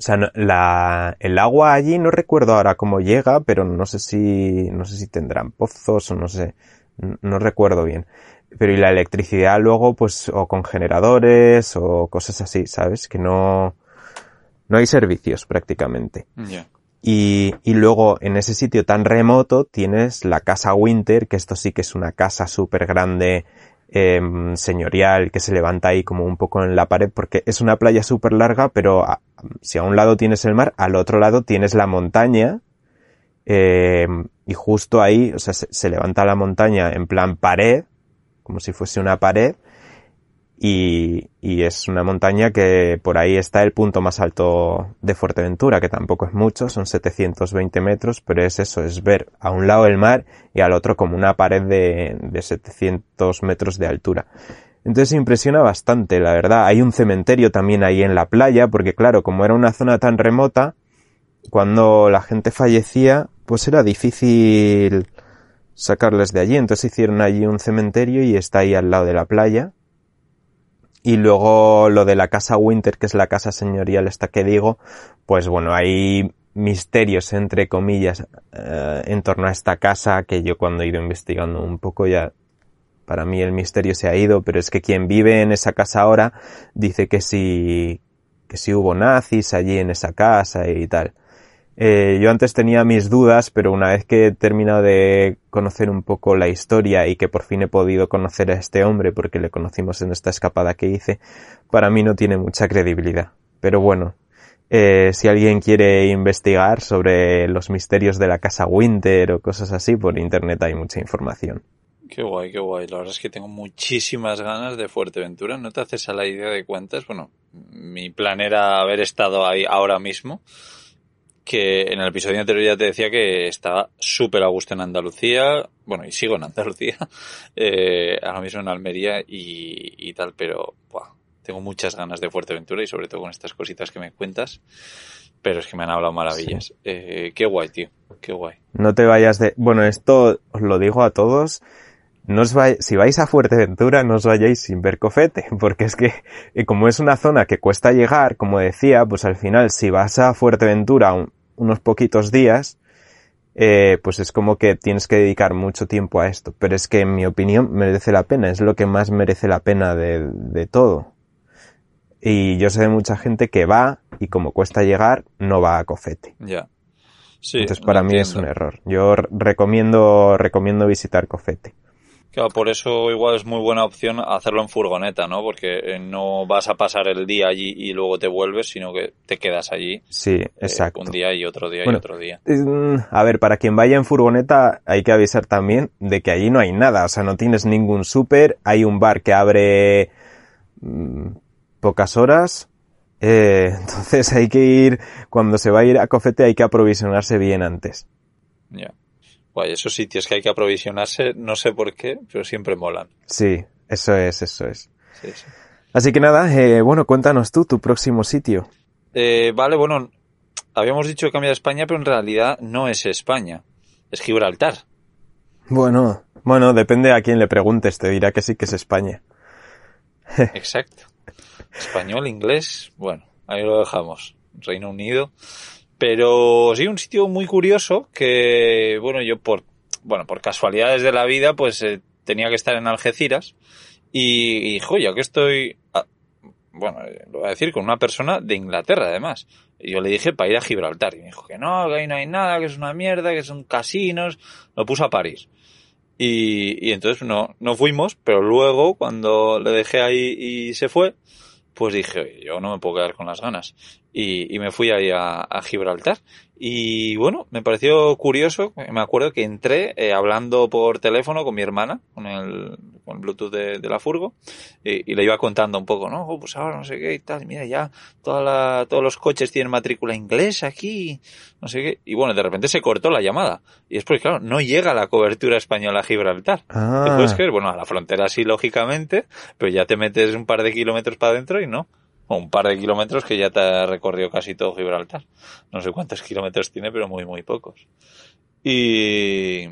sea, la, el agua allí no recuerdo ahora cómo llega, pero no sé si, no sé si tendrán pozos o no sé, no recuerdo bien. Pero y la electricidad luego, pues, o con generadores o cosas así, ¿sabes? Que no, no hay servicios prácticamente. Y, y luego en ese sitio tan remoto tienes la casa Winter, que esto sí que es una casa súper grande, em, señorial, que se levanta ahí como un poco en la pared, porque es una playa súper larga, pero a- si a un lado tienes el mar, al otro lado tienes la montaña, em, y justo ahí, o sea, se, se levanta la montaña en plan pared, como si fuese una pared, y, y es una montaña que por ahí está el punto más alto de Fuerteventura, que tampoco es mucho, son 720 metros, pero es eso, es ver a un lado el mar y al otro como una pared de, de 700 metros de altura. Entonces impresiona bastante, la verdad. Hay un cementerio también ahí en la playa, porque claro, como era una zona tan remota, cuando la gente fallecía, pues era difícil sacarles de allí. Entonces hicieron allí un cementerio y está ahí al lado de la playa. Y luego lo de la casa Winter, que es la casa señorial esta que digo, pues bueno, hay misterios, entre comillas, eh, en torno a esta casa que yo cuando he ido investigando un poco ya, para mí el misterio se ha ido, pero es que quien vive en esa casa ahora dice que sí, que sí hubo nazis allí en esa casa y tal. Eh, yo antes tenía mis dudas, pero una vez que he terminado de conocer un poco la historia y que por fin he podido conocer a este hombre porque le conocimos en esta escapada que hice, para mí no tiene mucha credibilidad. Pero bueno, eh, si alguien quiere investigar sobre los misterios de la casa Winter o cosas así, por internet hay mucha información. Qué guay, qué guay. La verdad es que tengo muchísimas ganas de Fuerteventura. ¿No te haces a la idea de cuántas? Bueno, mi plan era haber estado ahí ahora mismo. Que en el episodio anterior ya te decía que estaba súper a gusto en Andalucía. Bueno, y sigo en Andalucía. <laughs> Eh, ahora mismo en Almería y, y tal, pero buah, tengo muchas ganas de Fuerteventura y sobre todo con estas cositas que me cuentas. Pero es que me han hablado maravillas. Eh, qué guay, tío. Qué guay. No te vayas de... Bueno, esto os lo digo a todos. No os Si vais a Fuerteventura, no os vayáis sin ver cofete, <laughs> porque es que eh, como es una zona que cuesta llegar, como decía, pues al final si vas a Fuerteventura un- unos poquitos días, eh, pues es como que tienes que dedicar mucho tiempo a esto. Pero es que en mi opinión merece la pena, es lo que más merece la pena de, de todo. Y yo sé de mucha gente que va y como cuesta llegar, no va a Cofete. Ya. Sí, Entonces para mí es un error. Yo recomiendo, recomiendo visitar Cofete. Claro, por eso igual es muy buena opción hacerlo en furgoneta, ¿no? Porque eh, no vas a pasar el día allí y luego te vuelves, sino que te quedas allí Sí, eh, exacto. un día y otro día Bueno, y otro día. Mm, A ver, para quien vaya en furgoneta hay que avisar también de que allí no hay nada, o sea, no tienes ningún súper, hay un bar que abre mm, pocas horas, eh, <laughs> entonces hay que ir, cuando se va a ir a Cofete hay que aprovisionarse bien antes. Ya. Guay, esos sitios que hay que aprovisionarse, no sé por qué, pero siempre molan. Sí, eso es, eso es. Sí, sí. Así que nada, eh, bueno, cuéntanos tú tu próximo sitio. Eh, vale, bueno, habíamos dicho que cambia de España, pero en realidad no es España, es Gibraltar. Bueno, bueno, depende a quién le preguntes, te dirá que sí que es España. <laughs> Exacto. Español, inglés, bueno, ahí lo dejamos. Reino Unido. Pero sí, un sitio muy curioso que, bueno, yo por, bueno, por casualidades de la vida, pues eh, tenía que estar en Algeciras. Y, y jo, ya que estoy, ah, bueno, eh, lo voy a decir con una persona de Inglaterra, además. Y yo le dije para ir a Gibraltar. Y me dijo que no, que ahí no hay nada, que es una mierda, que son casinos. Lo puso a París. Y, y entonces no, no fuimos, pero luego cuando le dejé ahí y se fue, pues dije, "Oye, yo no me puedo quedar con las ganas. Y, y me fui ahí a, Gibraltar. Y bueno, me pareció curioso, me acuerdo que entré eh, hablando por teléfono con mi hermana, con el, con Bluetooth de, de la furgo, y, y le iba contando un poco, ¿no? Oh, pues ahora no sé qué y tal, y mira ya, toda la, todos los coches tienen matrícula inglesa aquí, no sé qué. Y bueno, de repente se cortó la llamada. Y es porque, claro, no llega la cobertura española a Gibraltar. ¿Te Ah, puedes creer? Bueno, a la frontera sí, lógicamente, pero ya te metes un par de kilómetros para adentro y no. O un par de kilómetros que ya te ha recorrido casi todo Gibraltar. No sé cuántos kilómetros tiene, pero muy, muy pocos. Y,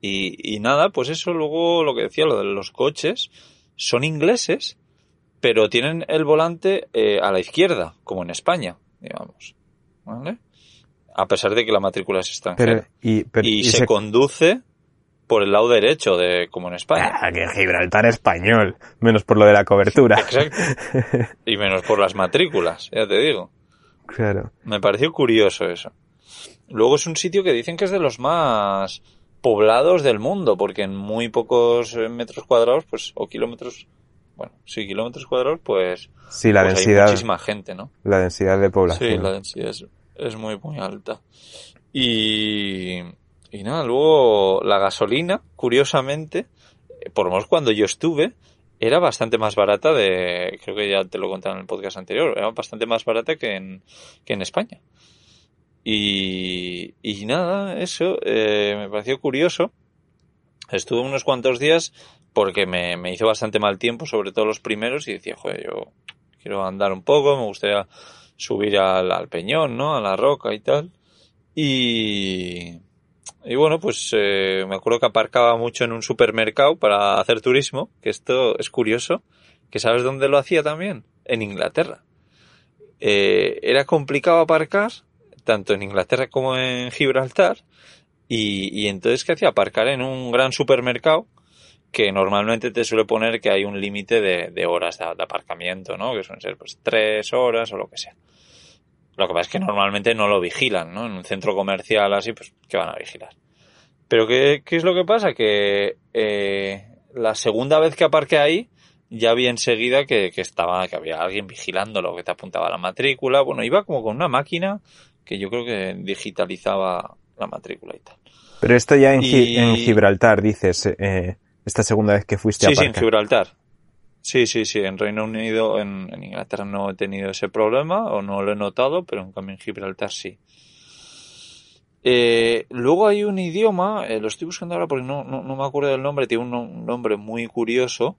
y, y nada, pues eso luego lo que decía, lo de los coches, son ingleses, pero tienen el volante eh, a la izquierda, como en España, digamos. ¿Vale? A pesar de que la matrícula es extranjera. pero, y, pero, y, y se, se- conduce por el lado derecho de como en España. Ah, que Gibraltar español, menos por lo de la cobertura. Exacto. <laughs> Y menos por las matrículas, ya te digo. Claro. Me pareció curioso eso. Luego es un sitio que dicen que es de los más poblados del mundo, porque en muy pocos eh, metros cuadrados, pues, o kilómetros, bueno, sí, kilómetros cuadrados, pues, Sí, la pues hay densidad, muchísima gente, ¿no? la densidad de población. Sí, la densidad es, es muy, muy alta. Y, y nada, luego la gasolina, curiosamente, eh, por lo menos cuando yo estuve, era bastante más barata de, creo que ya te lo conté en el podcast anterior, era bastante más barata que en, que en España. Y, y nada, eso, eh, me pareció curioso. Estuve unos cuantos días porque me, me hizo bastante mal tiempo, sobre todo los primeros, y decía, joder, yo quiero andar un poco, me gustaría subir al, al peñón, ¿no? A la roca y tal. Y, y bueno, pues eh, me acuerdo que aparcaba mucho en un supermercado para hacer turismo, que esto es curioso, que sabes dónde lo hacía también, en Inglaterra. Eh, era complicado aparcar, tanto en Inglaterra como en Gibraltar, y, y entonces ¿qué hacía? Aparcar en un gran supermercado que normalmente te suele poner que hay un límite de, de horas de, aparcamiento, ¿no? Que suelen ser pues tres horas o lo que sea. Lo que pasa es que normalmente no lo vigilan, ¿no? En un centro comercial así, pues, ¿qué van a vigilar? Pero ¿qué, qué es lo que pasa? Que eh, la segunda vez que aparqué ahí, ya vi enseguida que, que estaba, que había alguien vigilando lo que te apuntaba la matrícula. Bueno, iba como con una máquina que yo creo que digitalizaba la matrícula y tal. Pero esto ya en, Gi- Y- en Gibraltar, dices, eh, esta segunda vez que fuiste Sí, a sí, en. Gibraltar. Sí, sí, sí. En Reino Unido, en, en Inglaterra no he tenido ese problema o no lo he notado, pero en cambio en Gibraltar sí. Eh, luego hay un idioma, eh, lo estoy buscando ahora porque no, no, no me acuerdo del nombre, tiene un nombre muy curioso.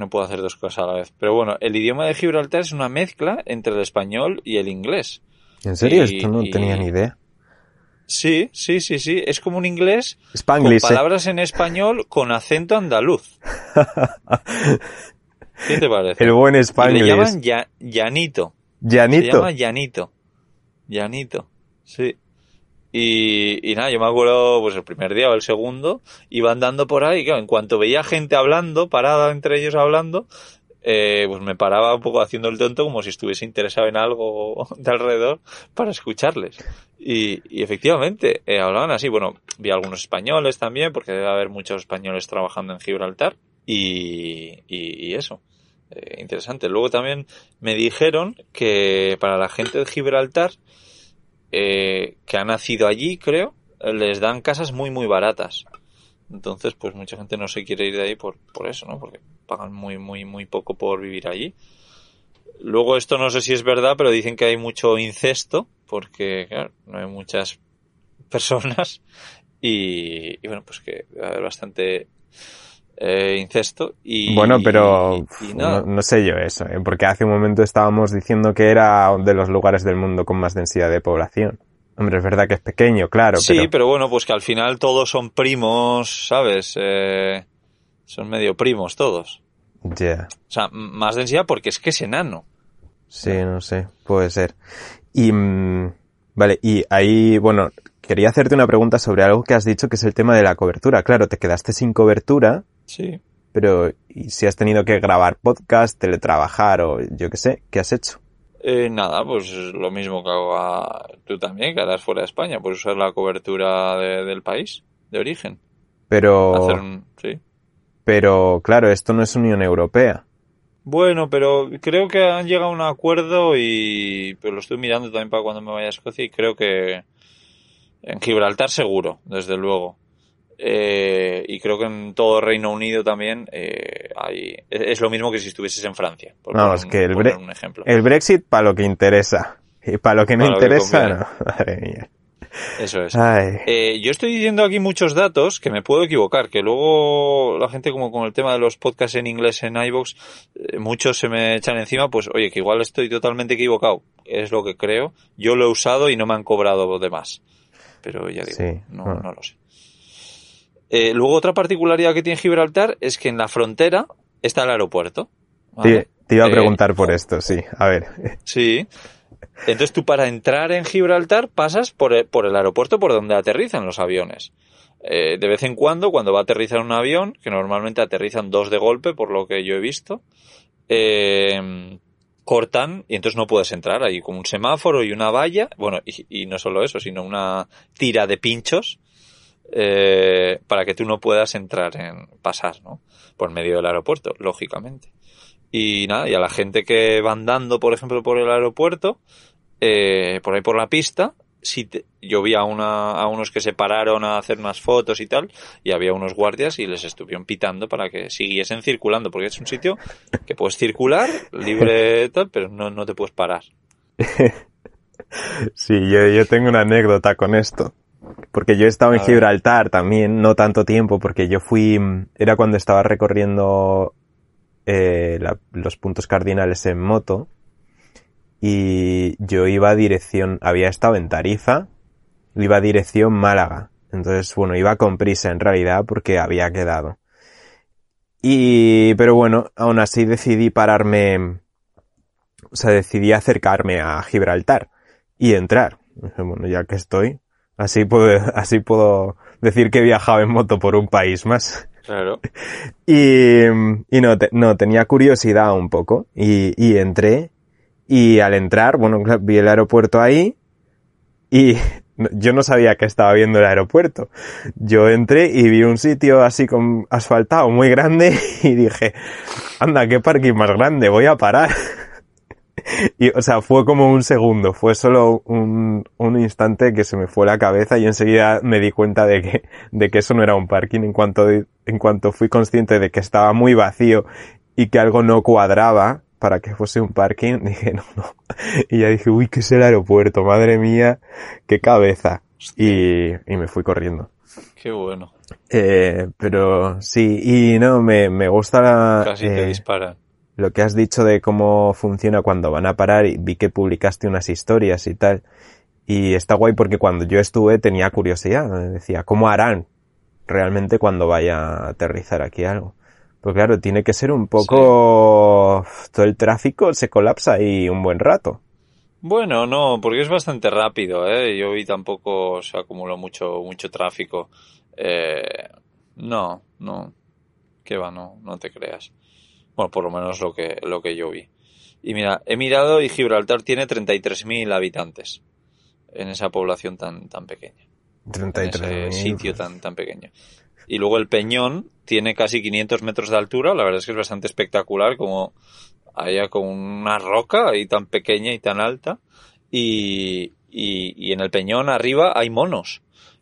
No puedo hacer dos cosas a la vez. Pero bueno, el idioma de Gibraltar es una mezcla entre el español y el inglés. ¿En serio? y- Esto no y- tenía ni idea. Sí, sí, sí, sí. Es como un inglés con Spanglish, ¿eh? palabras en español con acento andaluz. <laughs> ¿Qué te parece? El buen Y le Spanglish. llaman ya, llanito. Se llama llanito. Llanito. Sí. Y, y nada, yo me acuerdo, pues el primer día o el segundo, iba andando por ahí, en cuanto veía gente hablando, parada entre ellos hablando, eh, pues me paraba un poco haciendo el tonto como si estuviese interesado en algo <laughs> de alrededor para escucharles. Y, efectivamente, eh, hablaban así. Bueno, vi algunos españoles también, porque debe haber muchos españoles trabajando en Gibraltar. Y eso. Eh, interesante. Luego también me dijeron que para la gente de Gibraltar, eh, que ha nacido allí, creo, les dan casas muy, muy baratas. Entonces, pues mucha gente no se quiere ir de ahí por, por eso, ¿no? Porque pagan muy, muy, muy poco por vivir allí. Luego esto no sé si es verdad, pero dicen que hay mucho incesto, porque claro, no hay muchas <laughs> personas y, y bueno, pues que va a haber bastante eh, incesto y Bueno, pero y- y no, sé yo eso, ¿eh? porque hace un momento estábamos diciendo que era de los lugares del mundo con más densidad de población. Hombre, es verdad que es pequeño, claro, sí, pero... pero... bueno, pues que al final todos son primos, ¿sabes? Eh, son medio primos todos. Ya, O sea, más densidad porque es que es enano. sí, no sé, puede ser. Y, mm, vale, y ahí, bueno, quería hacerte una pregunta sobre algo que has dicho que es el tema de la cobertura. Claro, te quedaste sin cobertura, Sí. pero ¿y si has tenido que grabar podcast, teletrabajar o yo qué sé, ¿qué has hecho? Eh, nada, pues lo mismo que hago a- tú también, que harás fuera de España, pues usar la cobertura de- del país, de origen. Pero, Hacer un, sí. pero claro, esto no es Unión Europea. Bueno, pero creo que han llegado a un acuerdo y pues lo estoy mirando también para cuando me vaya a Escocia y creo que en Gibraltar seguro, desde luego. Eh, y creo que en todo Reino Unido también eh, hay, es es lo mismo que si estuvieses en Francia. Por poner un- que el, bre- un ejemplo. el Brexit para lo que interesa. Y para lo que no Para lo que interesa, no. <laughs> Madre mía. Eso es. Eh, yo estoy diciendo aquí muchos datos que me puedo equivocar, que luego la gente como con el tema de los podcasts en inglés en iVoox, eh, muchos se me echan encima, pues oye, que igual estoy totalmente equivocado, es lo que creo. Yo lo he usado y no me han cobrado de más. Pero ya digo, Sí, no, no lo sé. Eh, luego otra particularidad que tiene Gibraltar es que en la frontera está el aeropuerto. ¿vale? Te, te iba a Eh, preguntar por esto, sí. A ver. Sí. Entonces tú para entrar en Gibraltar pasas por el, por el aeropuerto por donde aterrizan los aviones. Eh, de vez en cuando, cuando va a aterrizar un avión, que normalmente aterrizan dos de golpe, por lo que yo he visto, eh, cortan y entonces no puedes entrar. Hay como un semáforo y una valla, bueno, y, y no solo eso, sino una tira de pinchos eh, para que tú no puedas entrar en pasar, ¿no? Por medio del aeropuerto, lógicamente. Y nada, y a la gente que va andando, por ejemplo, por el aeropuerto, eh, por ahí por la pista, si te- yo vi a, una, a unos que se pararon a hacer unas fotos y tal, y había unos guardias y les estuvieron pitando para que siguiesen circulando, porque es un sitio que puedes circular libre <laughs> tal, pero no, no te puedes parar. <laughs> Sí, yo, yo tengo una anécdota con esto. Porque yo he estado en. Gibraltar también, no tanto tiempo, porque yo fui, era cuando estaba recorriendo eh, la- los puntos cardinales en moto y yo iba a dirección, había estado en Tarifa, iba a dirección Málaga. Entonces, bueno, iba con prisa en realidad porque había quedado. Y, pero bueno, aún así decidí pararme, o sea, decidí acercarme a Gibraltar y entrar. Bueno, ya que estoy, así puedo, así puedo decir que he viajado en moto por un país más. Claro. <laughs> Y, y no, te- no, tenía curiosidad un poco. Y, y entré. Y al entrar, bueno, vi el aeropuerto ahí. Y <laughs> yo no sabía que estaba viendo el aeropuerto. Yo entré y vi un sitio así con asfaltado muy grande <laughs> y dije, anda, qué parking más grande, voy a parar. <laughs> Y, o sea, fue como un segundo, fue solo un, un instante que se me fue la cabeza y enseguida me di cuenta de que, de que eso no era un parking en cuanto, en cuanto fui consciente de que estaba muy vacío y que algo no cuadraba para que fuese un parking, <laughs> dije, no, no. Y ya dije, uy, que es el aeropuerto, madre mía, qué cabeza. Y, y me fui corriendo. Qué bueno. Eh, pero sí, y no, me, me gusta la, Casi te eh, disparan. Lo que has dicho de cómo funciona cuando van a parar y vi que publicaste unas historias y tal. Y está guay porque cuando yo estuve tenía curiosidad. Decía, ¿cómo harán realmente cuando vaya a aterrizar aquí algo? Pues claro, tiene que ser un poco... Todo el tráfico se colapsa ahí un buen rato. Bueno, no, porque es bastante rápido, ¿eh? Yo vi tampoco se acumuló mucho, mucho tráfico. Eh, no, no. Que va, no, no te creas. Bueno, por lo menos lo que, lo que yo vi. Y mira, he mirado y Gibraltar tiene 33.000 habitantes en esa población tan, tan pequeña. 33 En ese sitio tan, tan pequeño. Y luego el Peñón tiene casi 500 metros de altura. La verdad es que es bastante espectacular como haya con una roca ahí tan pequeña y tan alta. Y, y, y en el Peñón arriba hay monos.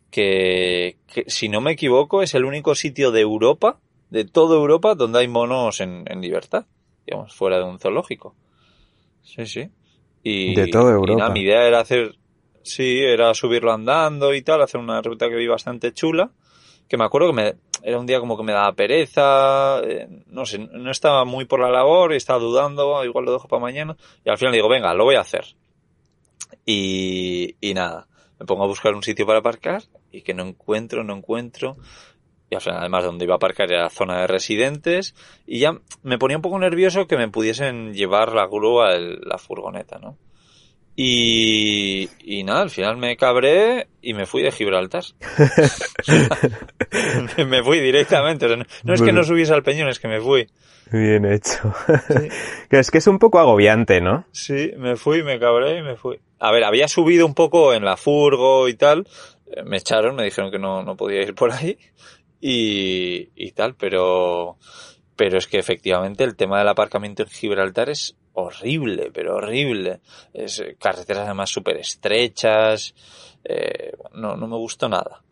Que, que, si no me equivoco, es el único sitio de Europa, de toda Europa, donde hay monos en, en libertad. Digamos, fuera de un zoológico. Sí, sí. Y, De toda y Europa. nada, mi idea era hacer, sí, era subirlo andando y tal, hacer una ruta que vi bastante chula. Que me acuerdo que me, era un día como que me daba pereza, eh, no sé, no estaba muy por la labor y estaba dudando, igual lo dejo para mañana. Y al final digo, venga, lo voy a hacer. Y, y nada, me pongo a buscar un sitio para aparcar y que no encuentro, no encuentro. Y al final, además, donde iba a aparcar era zona de residentes. Y ya me ponía un poco nervioso que me pudiesen llevar la grúa, el- la furgoneta, ¿no? Y, y nada, al final me cabré y me fui de Gibraltar. <laughs> me fui directamente. O sea, no, no es que no subiese al peñón, es que me fui. Bien hecho. <laughs> que es que es un poco agobiante, ¿no? Sí, me fui, me cabré y me fui. A ver, había subido un poco en la furgo y tal. Eh, Me echaron, me dijeron que no, no podía ir por ahí. Y, y tal, pero, pero es que efectivamente el tema del aparcamiento en Gibraltar es horrible, pero horrible. Es eh, carreteras además súper estrechas. Eh, no, no me gustó nada.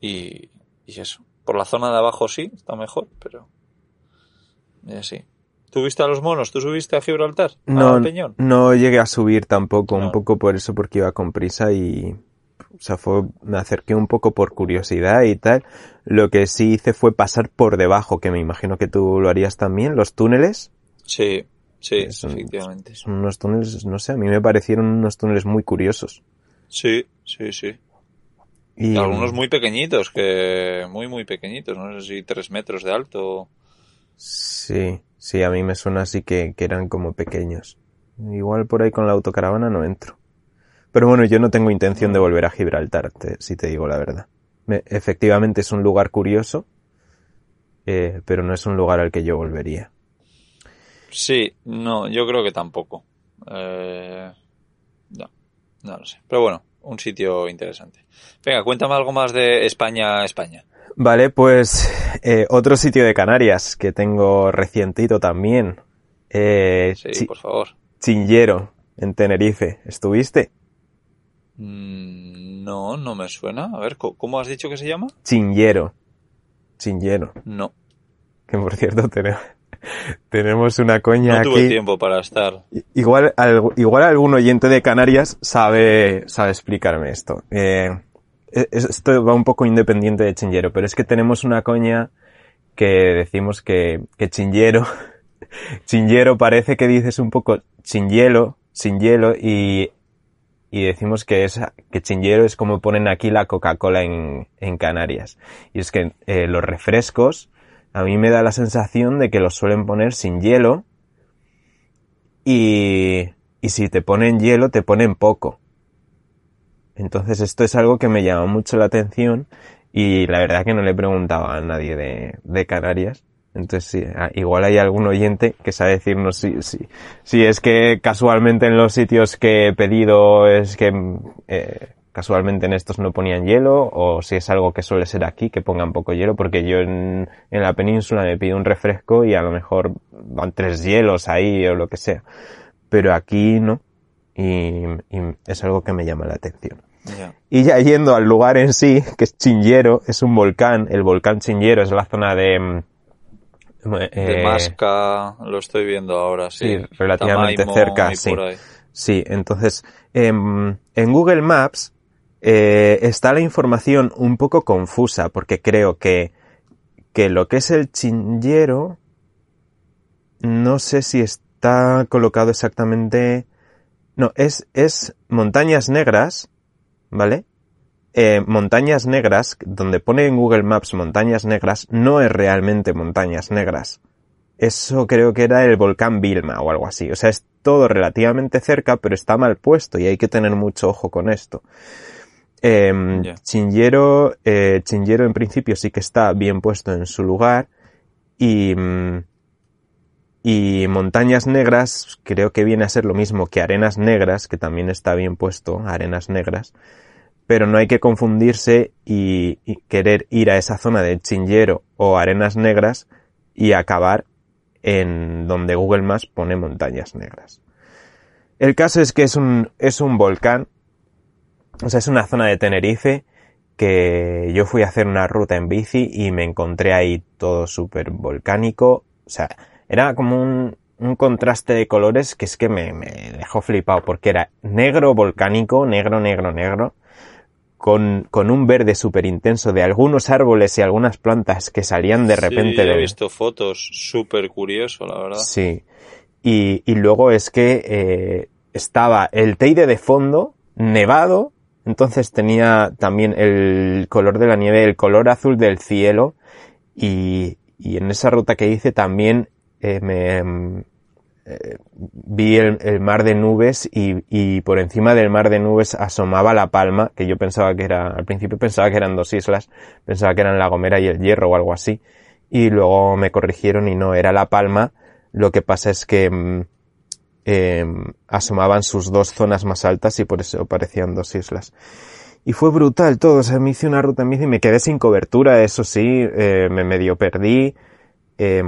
Y, y eso. Por la zona de abajo sí, está mejor, pero, y así. ¿Tú viste a los monos? ¿Tú subiste a Gibraltar? No, no llegué a subir tampoco, No. un poco por eso, porque iba con prisa y, o sea, fue, me acerqué un poco por curiosidad y tal. Lo que sí hice fue pasar por debajo, que me imagino que tú lo harías también, los túneles. Sí, sí, Son- efectivamente. Son unos túneles, no sé, a mí me parecieron unos túneles muy curiosos. Sí, sí, sí. Y, algunos muy pequeñitos, que muy, muy pequeñitos, no sé si tres metros de alto. Sí, sí, a mí me suena así que, que eran como pequeños. Igual por ahí con la autocaravana no entro. Pero bueno, yo no tengo intención de volver a Gibraltar, te- si te digo la verdad. Me- efectivamente es un lugar curioso, eh, pero no es un lugar al que yo volvería. Sí, no, yo creo que tampoco. Eh, no, no lo sé. Pero bueno, un sitio interesante. Venga, cuéntame algo más de España, España. Vale, pues eh, otro sitio de Canarias que tengo recientito también. Eh, Sí, por favor. Chinllero, en Tenerife. ¿Estuviste? Mm, No, no me suena. A ver, ¿co- ¿cómo has dicho que se llama? Chinllero. Chinllero. No, Que por cierto tenemos, <laughs> tenemos una coña no tuve aquí. tiempo para estar. Igual, igual algún oyente de Canarias sabe, sabe explicarme esto. Eh, es- esto va un poco independiente de Chinllero, pero es que tenemos una coña que decimos que, que Chinllero <laughs> parece que dices un poco sin hielo, sin hielo y, y decimos que es, que es como ponen aquí la Coca-Cola en, en Canarias. Y es que eh, los refrescos, a mí me da la sensación de que los suelen poner sin hielo, y, y si te ponen hielo, te ponen poco. Entonces esto es algo que me llama mucho la atención y la verdad que no le preguntaba a nadie de, de Canarias. Entonces sí, ah, igual hay algún oyente que sabe decirnos si, si, si es que casualmente en los sitios que he pedido es que eh, casualmente en estos no ponían hielo o si es algo que suele ser aquí que pongan poco hielo porque yo en, en la península me pido un refresco y a lo mejor van tres hielos ahí o lo que sea pero aquí no. Y, y es algo que me llama la atención. Y ya yendo al lugar en sí, que es Chinllero, es un volcán. El volcán Chinllero es la zona de... mm, De eh, Masca, lo estoy viendo ahora, sí. sí, relativamente Tamaimo cerca, sí. Sí, entonces, em, en Google Maps eh, está la información un poco confusa, porque creo que, que lo que es el Chinllero, no sé si está colocado exactamente... No, es, es Montañas Negras, ¿vale? Eh, montañas Negras, donde pone en Google Maps Montañas Negras, no es realmente Montañas Negras. eso creo que era el volcán Vilma o algo así. O sea, es todo relativamente cerca, pero está mal puesto y hay que tener mucho ojo con esto. Eh, Chingero, eh, Chingero en principio sí que está bien puesto en su lugar y, mm, y Montañas Negras creo que viene a ser lo mismo que Arenas Negras, que también está bien puesto, Arenas Negras, pero no hay que confundirse y, querer ir a esa zona de Chingero o Arenas Negras y acabar en donde Google Maps pone Montañas Negras. El caso es que es un, es un volcán o sea, es una zona de Tenerife que yo fui a hacer una ruta en bici y me encontré ahí todo súper volcánico. O sea, era como un, un, contraste de colores que es que me, me dejó flipado porque era negro volcánico, negro, negro, negro, con, con un verde súper intenso de algunos árboles y algunas plantas que salían de repente sí, he visto fotos, súper curioso, la verdad. Sí. Y, y luego es que eh, estaba el Teide de fondo, nevado, entonces tenía también el color de la nieve, el color azul del cielo y, y en esa ruta que hice también eh, me vi el, mar de nubes y, por encima del mar de nubes asomaba la palma, que yo pensaba que era, al principio pensaba que eran dos islas, pensaba que eran la Gomera y el Hierro o algo así, y luego me corrigieron y no, era la palma, lo que pasa es que eh, asomaban sus dos zonas más altas y por eso parecían dos islas. Y fue brutal todo, o sea, me hice una ruta en bici y me quedé sin cobertura, eso sí, eh, me medio perdí, eh,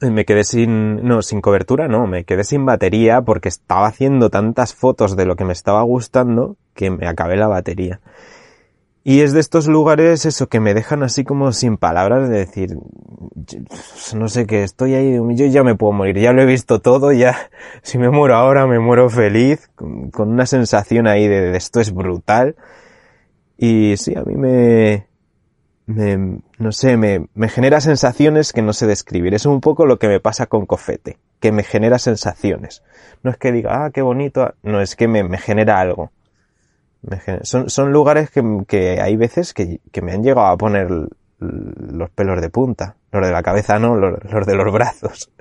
me quedé sin, no, sin cobertura, no, me quedé sin batería porque estaba haciendo tantas fotos de lo que me estaba gustando que me acabé la batería. Y es de estos lugares eso que me dejan así como sin palabras de decir, no sé qué, estoy ahí, yo ya me puedo morir, ya lo he visto todo, ya, <laughs> si me muero ahora me muero feliz, con, una sensación ahí de, de, esto es brutal. Y sí, a mí me, me no sé, me, me genera sensaciones que no sé describir. Es un poco lo que me pasa con Cofete, que me genera sensaciones. No es que diga, ah, qué bonito, no, es que me, me genera algo. Son, son lugares que, que hay veces que, que, me han llegado a poner los pelos de punta. Los de la cabeza no, los, los de los brazos. <laughs>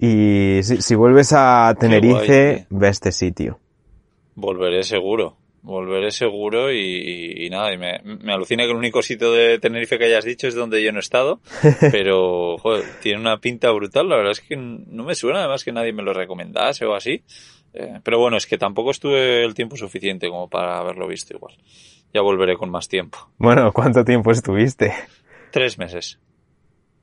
Y si, si vuelves a Tenerife, guay, ve a este sitio. Volveré seguro. Volveré seguro y, y, y nada, y me, me, alucina que el único sitio de Tenerife que hayas dicho es donde yo no he estado, <laughs> pero joder, tiene una pinta brutal, la verdad es que no me suena además que nadie me lo recomendase o así. Eh, pero bueno, es que tampoco estuve el tiempo suficiente como para haberlo visto igual. Ya volveré con más tiempo. Bueno, ¿cuánto tiempo estuviste? Tres meses.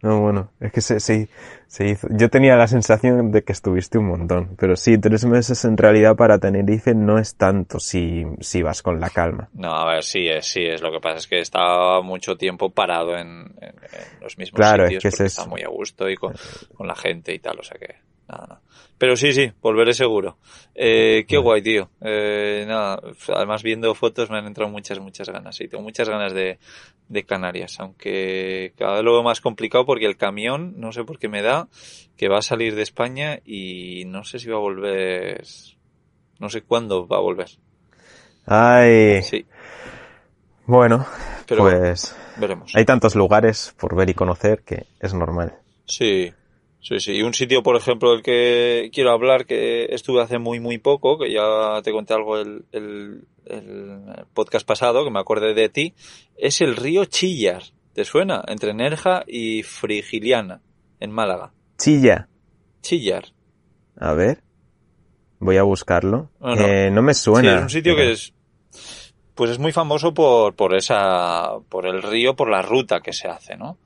No, bueno, es que se, se, se, hizo. Yo tenía la sensación de que estuviste un montón, pero sí, tres meses en realidad para Tenerife no es tanto si, si vas con la calma. No, a ver, sí es, sí es. Lo que pasa es que estaba mucho tiempo parado en, en, en los mismos claro, sitios es que porque es está muy a gusto y con, con la gente y tal, o sea que nada, nada. Pero sí, sí, volveré seguro. Eh, qué guay, tío. Eh, nada, además viendo fotos me han entrado muchas, muchas ganas. Y tengo muchas ganas de, de Canarias, aunque cada vez lo veo más complicado porque el camión, no sé por qué me da, que va a salir de España y no sé si va a volver, no sé cuándo va a volver. Ay. Sí. Bueno, Pero pues veremos. hay tantos lugares por ver y conocer que es normal. Sí, Sí, sí. Y un sitio, por ejemplo, del que quiero hablar, que estuve hace muy, muy poco, que ya te conté algo el, el, el podcast pasado, que me acordé de ti, es el río Chillar. ¿Te suena? Entre Nerja y Frigiliana, en Málaga. Chilla. Chillar. A ver. Voy a buscarlo. No, no. Eh, no me suena. Sí, es un sitio que es, pues es muy famoso por, por esa, por el río, por la ruta que se hace, ¿no?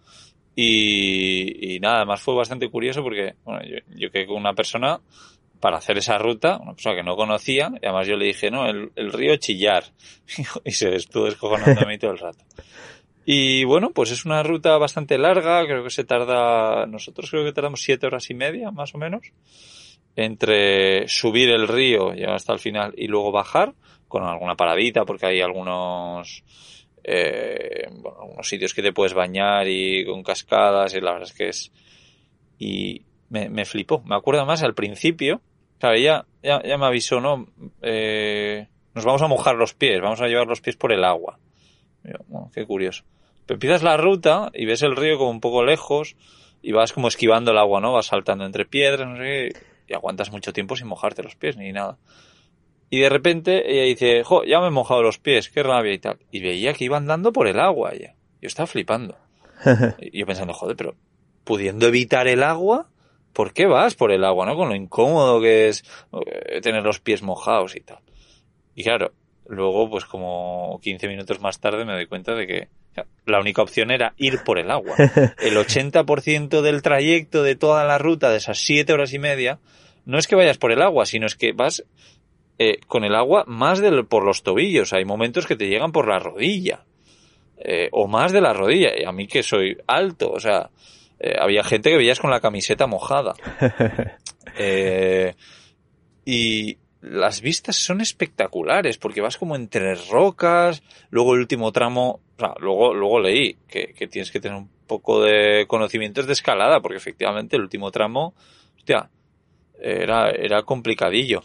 Y, y nada, además fue bastante curioso porque, bueno, yo, yo quedé con una persona para hacer esa ruta, una persona que no conocía, y además yo le dije, no, el, el río Chillar, <laughs> y se estuvo descojonando a mí todo el rato. Y bueno, pues es una ruta bastante larga, creo que se tarda, nosotros creo que tardamos siete horas y media, más o menos, entre subir el río, llegar hasta el final, y luego bajar, con alguna paradita, porque hay algunos, eh, bueno, algunos sitios que te puedes bañar y con cascadas, y la verdad es que es, y me, me flipó. Me acuerdo más al principio, claro, ya, ya, ya me avisó, ¿no? Eh, nos vamos a mojar los pies, vamos a llevar los pies por el agua. Yo, bueno, qué curioso. Pero empiezas la ruta y ves el río como un poco lejos, y vas como esquivando el agua, ¿no? Vas saltando entre piedras, no sé qué, y aguantas mucho tiempo sin mojarte los pies ni nada. Y de repente ella dice, jo, ya me he mojado los pies, qué rabia y tal. Y veía que iba andando por el agua ella. Yo estaba flipando. <laughs> yo pensando, joder, pero pudiendo evitar el agua, ¿por qué vas por el agua, no? Con lo incómodo que es eh, tener los pies mojados y tal. Y claro, luego, pues como 15 minutos más tarde me doy cuenta de que la única opción era ir por el agua. <laughs> El 80% del trayecto de toda la ruta de esas 7 horas y media no es que vayas por el agua, sino es que vas eh, con el agua más del, por los tobillos. Hay momentos que te llegan por la rodilla. Eh, o más de la rodilla. Y a mí que soy alto, o sea, eh, había gente que veías con la camiseta mojada. <laughs> y las vistas son espectaculares porque vas como entre rocas, luego el último tramo, o sea, luego, luego leí que, que tienes que tener un poco de conocimientos de escalada porque efectivamente el último tramo, hostia, era, era complicadillo.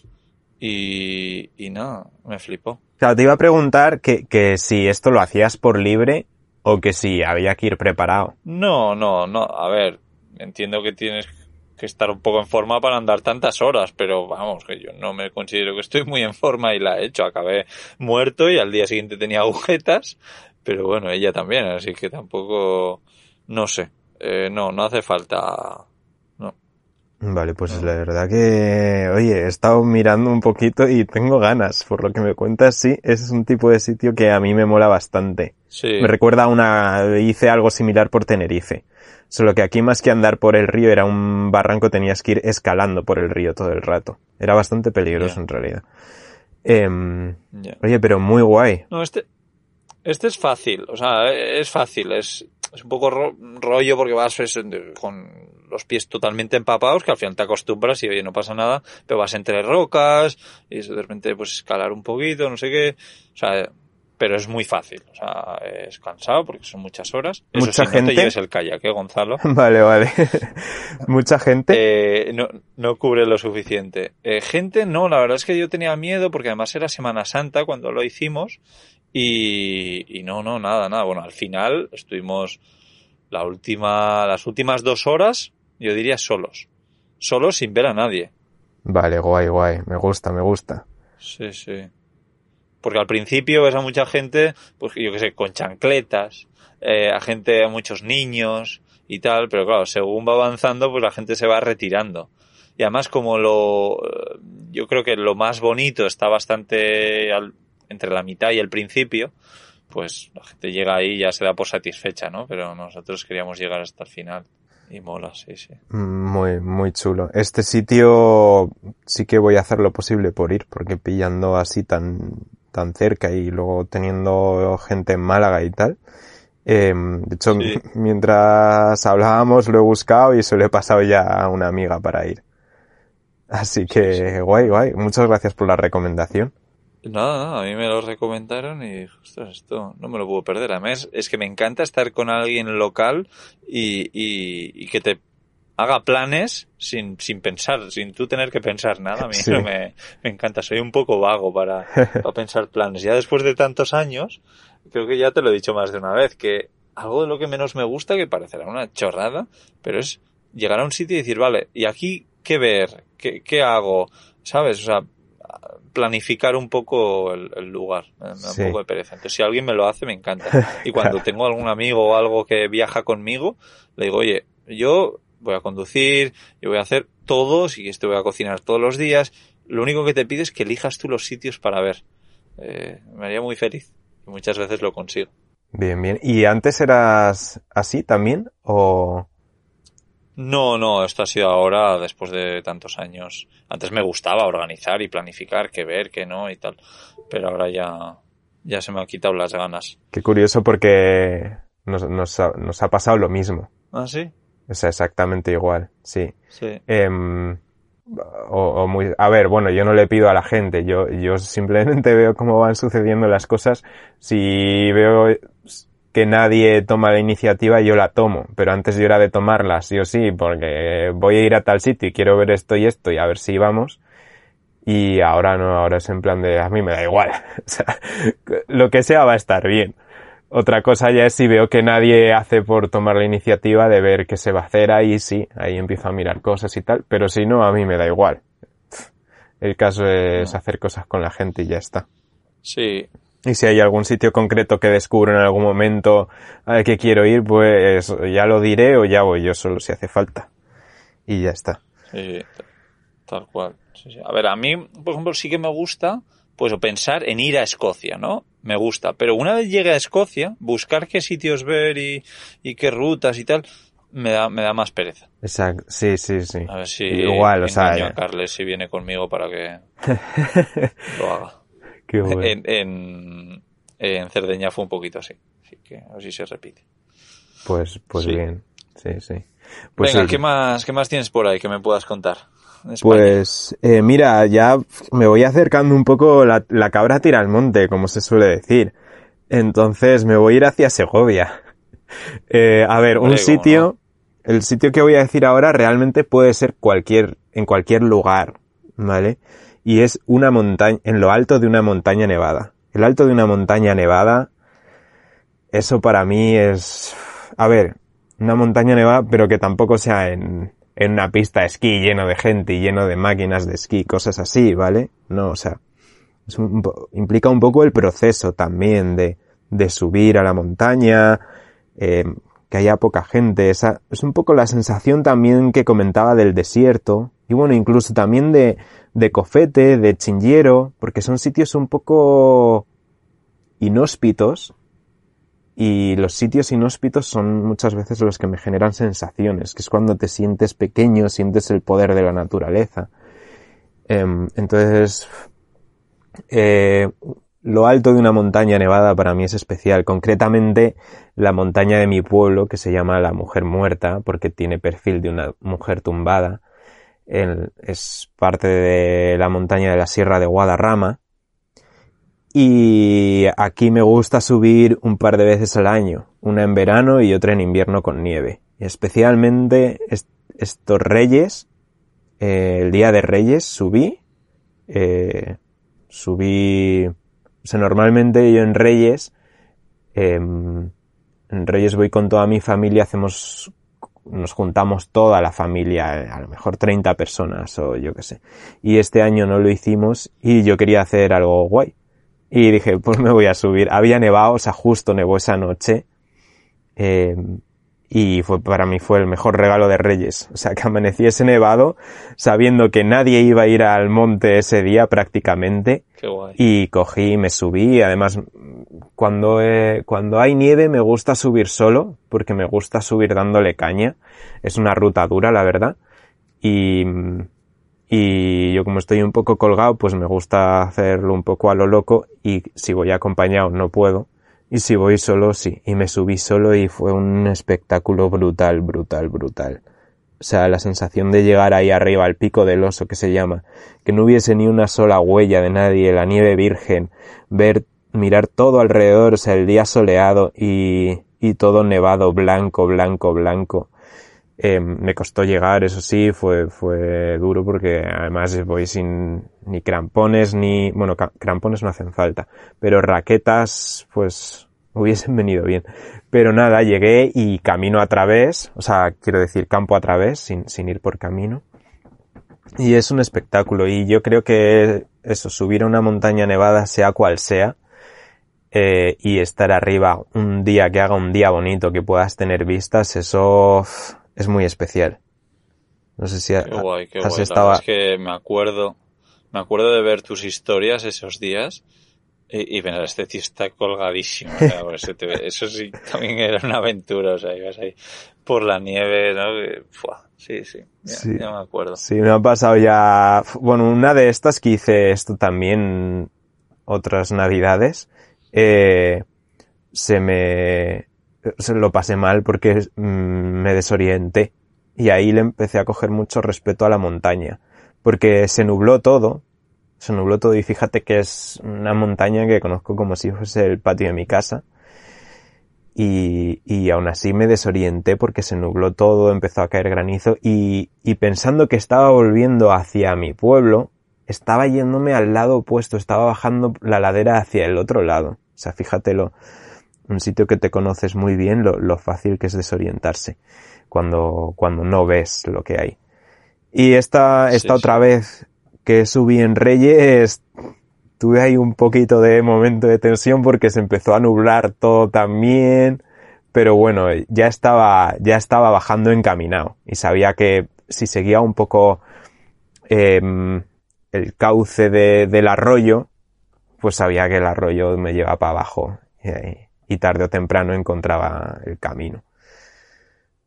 Y, y nada, me flipó. Claro, te iba a preguntar que, que si esto lo hacías por libre o que si había que ir preparado. No, no, no. A ver, entiendo que tienes que estar un poco en forma para andar tantas horas, pero vamos, que yo no me considero que estoy muy en forma y la he hecho. Acabé muerto y al día siguiente tenía agujetas, pero bueno, ella también, así que tampoco, no sé, eh, no, no hace falta Vale, pues la verdad que, oye, he estado mirando un poquito y tengo ganas, por lo que me cuentas, sí, ese es un tipo de sitio que a mí me mola bastante. Sí. Me recuerda a una, hice algo similar por Tenerife. Solo que aquí más que andar por el río era un barranco, tenías que ir escalando por el río todo el rato. Era bastante peligroso en realidad. Em, oye, pero muy guay. No, este, este es fácil, o sea, es fácil, es, es un poco rollo porque vas con los pies totalmente empapados, que al final te acostumbras y oye, no pasa nada, pero vas entre rocas y de repente pues escalar un poquito, no sé qué, o sea, pero es muy fácil, o sea, es cansado porque son muchas horas. Eso Mucha sí, gente. no te lleves el kayak, ¿eh, Gonzalo? <laughs> Vale, vale. <laughs> Mucha gente. Eh, no, no cubre lo suficiente. Eh, gente, no, la verdad es que yo tenía miedo porque además era Semana Santa cuando lo hicimos y, y no, no, nada, nada. Bueno, al final estuvimos la última, las últimas dos horas, yo diría solos. Solos sin ver a nadie. Vale, guay, guay. Me gusta, me gusta. Sí, sí. Porque al principio ves a mucha gente, pues yo que sé, con chancletas, eh, a gente, a muchos niños y tal, pero claro, según va avanzando, pues la gente se va retirando. Y además como lo, yo creo que lo más bonito está bastante al, entre la mitad y el principio, pues la gente llega ahí y ya se da por satisfecha, ¿no? Pero nosotros queríamos llegar hasta el final. Y mola, sí, sí. Muy, muy chulo. Este sitio sí que voy a hacer lo posible por ir, porque pillando así tan, tan cerca y luego teniendo gente en Málaga y tal. Eh, de hecho, Sí. <laughs> mientras hablábamos lo he buscado y se lo he pasado ya a una amiga para ir. Así que guay, guay. Muchas gracias por la recomendación. Nada, nada, a mí me lo recomendaron y dije, ostras, esto no me lo puedo perder. Además, es que me encanta estar con alguien local y, y, y que te haga planes sin, sin pensar, sin tú tener que pensar nada. A mí Sí. eso me, me encanta, soy un poco vago para, para <laughs> pensar planes. Ya después de tantos años, creo que ya te lo he dicho más de una vez, que algo de lo que menos me gusta, que parecerá una chorrada, pero es llegar a un sitio y decir, vale, ¿y aquí qué ver? ¿Qué, qué hago? ¿Sabes? O sea, planificar un poco el, el lugar. Me da Sí. un poco de pereza. Entonces, si alguien me lo hace, me encanta. <laughs> Y cuando tengo algún amigo o algo que viaja conmigo, le digo, oye, yo voy a conducir, yo voy a hacer todo, si te voy a cocinar todos los días. Lo único que te pido es que elijas tú los sitios para ver. Eh, me haría muy feliz. Y muchas veces lo consigo. Bien, bien. ¿Y antes eras así también? ¿O...? No, no, esto ha sido ahora, después de tantos años. Antes me gustaba organizar y planificar, qué ver, qué no y tal. Pero ahora ya, ya se me han quitado las ganas. Qué curioso porque nos, nos, ha, nos ha pasado lo mismo. ¿Ah, sí? O sea, exactamente igual, sí. Sí. Em, o, o muy, a ver, bueno, yo no le pido a la gente, yo, yo simplemente <laughs> veo cómo van sucediendo las cosas. Si veo que nadie toma la iniciativa, yo la tomo. Pero antes yo era de tomarla, sí o sí, porque voy a ir a tal sitio y quiero ver esto y esto y a ver si vamos. Y ahora no, ahora es en plan de, a mí me da igual. <laughs> O sea, lo que sea va a estar bien. Otra cosa ya es si veo que nadie hace por tomar la iniciativa de ver qué se va a hacer ahí, sí, ahí empiezo a mirar cosas y tal, pero si no, a mí me da igual. El caso es hacer cosas con la gente y ya está. Sí. Y si hay algún sitio concreto que descubro en algún momento al que quiero ir, pues ya lo diré o ya voy yo solo si hace falta. Y ya está. Sí, tal cual. Sí, sí. A ver, a mí, por ejemplo, sí que me gusta, pues, pensar en ir a Escocia, ¿no? Me gusta. Pero una vez llegue a Escocia, buscar qué sitios ver y, y qué rutas y tal, me da, me da más pereza. Exacto. Sí, sí, sí. A ver si Igual, o sea, a ya. Carles si viene conmigo para que <laughs> lo haga. Bueno. En, en, en Cerdeña fue un poquito así. Así que a ver si se repite. Pues, pues sí. bien. Sí, sí. Pues Venga, sí. ¿qué más, ¿qué más tienes por ahí que me puedas contar? Pues eh, mira, ya me voy acercando un poco la, la cabra tira al monte, como se suele decir. Entonces me voy a ir hacia Segovia. <laughs> Eh, a ver, un Hombre, ¿cómo sitio, el sitio que voy a decir ahora realmente puede ser cualquier, en cualquier lugar, ¿vale? Y es una montaña, en lo alto de una montaña nevada. El alto de una montaña nevada, eso para mí es, a ver, una montaña nevada, pero que tampoco sea en, en una pista de esquí lleno de gente y lleno de máquinas de esquí, cosas así, ¿vale? No, o sea, es un implica un poco el proceso también de, de subir a la montaña, eh, que haya poca gente, esa, es un poco la sensación también que comentaba del desierto, y bueno, incluso también de, de Cofete, de Chinguero, porque son sitios un poco inhóspitos, y los sitios inhóspitos son muchas veces los que me generan sensaciones, que es cuando te sientes pequeño, sientes el poder de la naturaleza. Em, entonces, eh, lo alto de una montaña nevada para mí es especial, concretamente la montaña de mi pueblo, que se llama la Mujer Muerta, porque tiene perfil de una mujer tumbada. Es parte de la montaña de la Sierra de Guadarrama. Y aquí me gusta subir un par de veces al año, una en verano y otra en invierno con nieve. Especialmente est- estos reyes, eh, el día de reyes subí, eh, subí, o sea, normalmente yo en reyes, em, en reyes voy con toda mi familia, hacemos, nos juntamos toda la familia, a lo mejor 30 personas o yo qué sé. Y este año no lo hicimos y yo quería hacer algo guay. Y dije, pues me voy a subir. Había nevado, o sea, justo nevó esa noche. Eh, y fue, para mí fue el mejor regalo de Reyes. O sea, que amaneciese nevado, sabiendo que nadie iba a ir al monte ese día prácticamente. Qué guay. Y cogí me subí. Además, cuando, eh, cuando hay nieve me gusta subir solo, porque me gusta subir dándole caña. Es una ruta dura, la verdad. Y, y yo como estoy un poco colgado, pues me gusta hacerlo un poco a lo loco y si voy acompañado no puedo. Y si voy solo, sí. Y me subí solo y fue un espectáculo brutal, brutal, brutal. O sea, la sensación de llegar ahí arriba al pico del oso que se llama, que no hubiese ni una sola huella de nadie, la nieve virgen, ver, mirar todo alrededor, o sea, el día soleado y, y todo nevado, blanco, blanco, blanco. Eh, me costó llegar, eso sí, fue, fue duro porque además voy sin ni crampones ni, bueno, crampones no hacen falta, pero raquetas, pues, hubiesen venido bien. Pero nada, llegué y camino a través, o sea, quiero decir campo a través, sin, sin ir por camino. Y es un espectáculo y yo creo que eso, subir a una montaña nevada, sea cual sea, eh, y estar arriba un día que haga un día bonito, que puedas tener vistas, eso es muy especial. No sé si ha- Qué guay, qué has guay. Estado... es que me acuerdo, me acuerdo de ver tus historias esos días y, y pensar, este tío está colgadísimo. o sea, por eso, te- eso sí también era una aventura, o sea, ibas ahí por la nieve, ¿no? Fua, sí, sí, ya, Sí. ya me acuerdo. Sí, me ha pasado ya... Bueno, una de estas que hice esto también otras navidades, eh, se me... Se lo pasé mal porque mm, me desorienté. Y ahí le empecé a coger mucho respeto a la montaña. Porque se nubló todo. Se nubló todo y fíjate que es una montaña que conozco como si fuese el patio de mi casa. Y, y aún así me desorienté porque se nubló todo, empezó a caer granizo y, y pensando que estaba volviendo hacia mi pueblo, estaba yéndome al lado opuesto, estaba bajando la ladera hacia el otro lado. O sea, fíjate lo, un sitio que te conoces muy bien, lo, lo fácil que es desorientarse cuando, cuando no ves lo que hay. Y esta, esta Sí, otra vez que subí en Reyes, tuve ahí un poquito de momento de tensión porque se empezó a nublar todo también, pero bueno, ya estaba, ya estaba bajando encaminado y sabía que si seguía un poco em, el cauce de- del arroyo, pues sabía que el arroyo me llevaba para abajo y, y tarde o temprano encontraba el camino.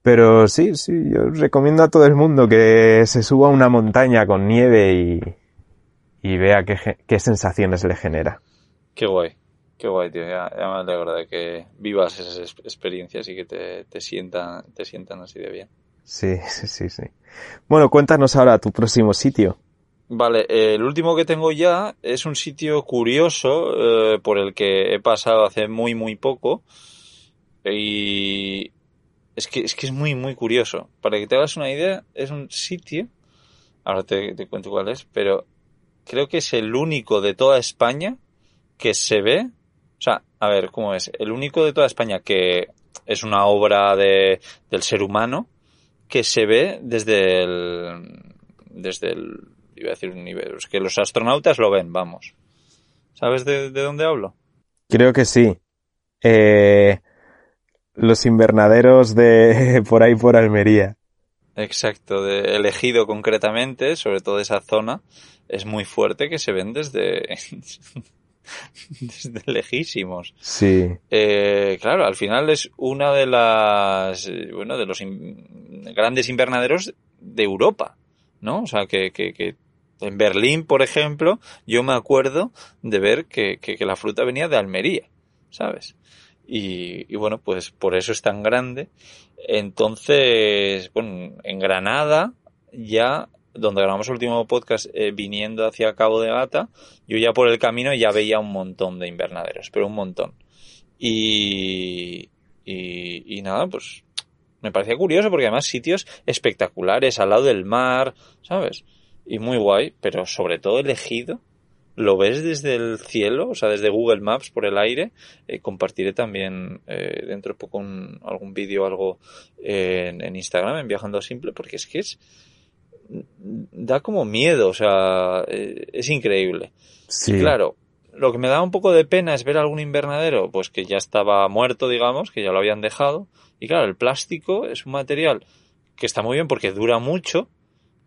Pero sí, sí, yo recomiendo a todo el mundo que se suba a una montaña con nieve y, y vea qué, qué sensaciones le genera. Qué guay, qué guay, tío. Ya, ya me alegro de que vivas esas ex- experiencias y que te, te sientan, te sientan así de bien. Sí, sí, sí, sí. Bueno, cuéntanos ahora tu próximo sitio. Vale, eh, el último que tengo ya es un sitio curioso eh, por el que he pasado hace muy, muy poco. Y es que, es que es muy, muy curioso. Para que te hagas una idea, es un sitio, ahora te, cuento cuál es, pero creo que es el único de toda España que se ve, o sea, a ver, ¿cómo es? El único de toda España que es una obra de, del ser humano que se ve desde el, desde el, iba a decir un nivel, es que los astronautas lo ven, vamos. ¿Sabes de, de dónde hablo? Creo que sí. Eh, los invernaderos de <laughs> por ahí por Almería. Exacto, de elegido concretamente, sobre todo esa zona, es muy fuerte que se ven desde, <laughs> desde lejísimos. Sí, Eh, claro, al final es una de las, bueno, de los in- grandes invernaderos de Europa, ¿no? O sea, que, que, que en Berlín, por ejemplo, yo me acuerdo de ver que, que, que la fruta venía de Almería, ¿sabes? Y, bueno, pues por eso es tan grande. Entonces, bueno, en Granada, ya, donde grabamos el último podcast, eh, viniendo hacia Cabo de Gata, yo ya por el camino ya veía un montón de invernaderos, pero un montón. Y, y, y nada, pues me parecía curioso porque además sitios espectaculares al lado del mar, ¿sabes? Y muy guay, pero sobre todo elegido. Lo ves desde el cielo, o sea, desde Google Maps por el aire. Eh, compartiré también eh, dentro de poco un- algún vídeo o algo en, en Instagram, en Viajando Simple, porque es que es da como miedo, o sea, eh, es increíble. sí. Y claro, lo que me da un poco de pena es ver algún invernadero, pues que ya estaba muerto, digamos, que ya lo habían dejado. Y claro, el plástico es un material que está muy bien porque dura mucho,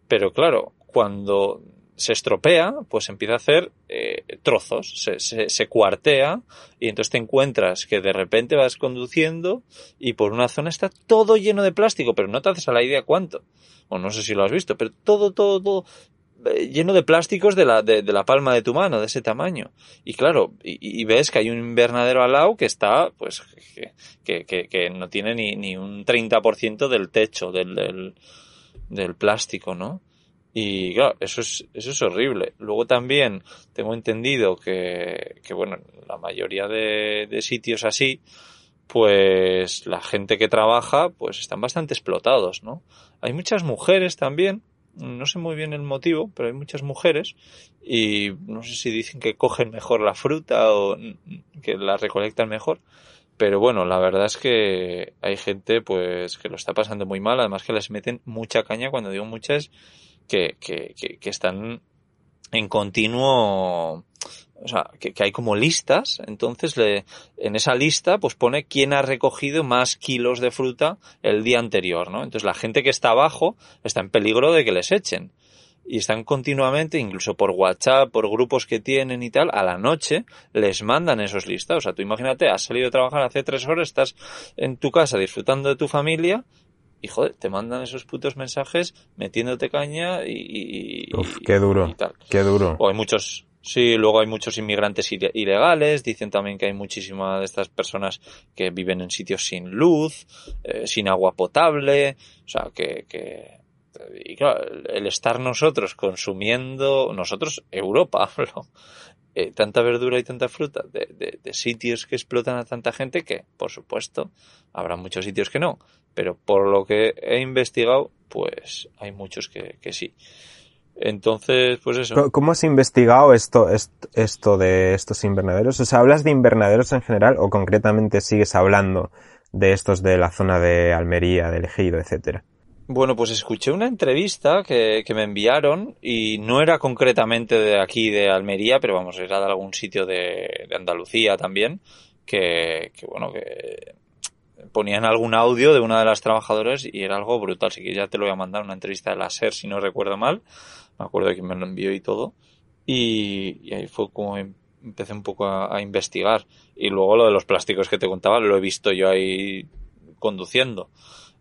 pero claro, cuando se estropea, pues empieza a hacer eh, trozos, se, se, se cuartea y entonces te encuentras que de repente vas conduciendo y por una zona está todo lleno de plástico, pero no te haces a la idea cuánto. O no sé si lo has visto, pero todo, todo, eh, lleno de plásticos de la, de, la palma de tu mano, de ese tamaño. Y claro, y, ves que hay un invernadero al lado que está, pues, que, que, que, no tiene ni, ni un 30% del techo del, del plástico, ¿no? Y claro, eso es, eso es horrible. Luego también tengo entendido que, que bueno, la mayoría de, de sitios así, pues la gente que trabaja, pues están bastante explotados, ¿no? Hay muchas mujeres también, no sé muy bien el motivo, pero hay muchas mujeres y no sé si dicen que cogen mejor la fruta o que la recolectan mejor. Pero bueno, la verdad es que hay gente pues que lo está pasando muy mal, además que les meten mucha caña, cuando digo muchas, que, que, que, que están en continuo, o sea, que, hay como listas, entonces le, en esa lista pues pone quién ha recogido más kilos de fruta el día anterior, ¿no? Entonces la gente que está abajo está en peligro de que les echen. Y están continuamente, incluso por WhatsApp, por grupos que tienen y tal, a la noche les mandan esos listados. O sea, tú imagínate, has salido a trabajar hace tres horas, estás en tu casa disfrutando de tu familia y joder, te mandan esos putos mensajes metiéndote caña y, y, Uf, qué duro, y tal. qué duro. O hay muchos, sí, luego hay muchos inmigrantes ilegales, dicen también que hay muchísimas de estas personas que viven en sitios sin luz, eh, sin agua potable, o sea, que, que y claro, el estar nosotros consumiendo, nosotros, Europa <laughs> hablo, eh, tanta verdura y tanta fruta de, de, sitios que explotan a tanta gente que, por supuesto, habrá muchos sitios que no, pero por lo que he investigado, pues hay muchos que, sí. Entonces, pues eso. ¿Cómo has investigado esto, esto de estos invernaderos? O ¿hablas de invernaderos en general o concretamente sigues hablando de estos de la zona de Almería, de Ejido, etcétera? Bueno, pues escuché una entrevista que, que, me enviaron y no era concretamente de aquí, de Almería, pero vamos, era de algún sitio de, de Andalucía también, que, que, bueno, que ponían algún audio de una de las trabajadoras y era algo brutal, así que ya te lo voy a mandar, una entrevista de la SER, si no recuerdo mal, me acuerdo de me lo envió y todo, y, ahí fue como em, empecé un poco a, investigar, y luego lo de los plásticos que te contaba, lo he visto yo ahí conduciendo.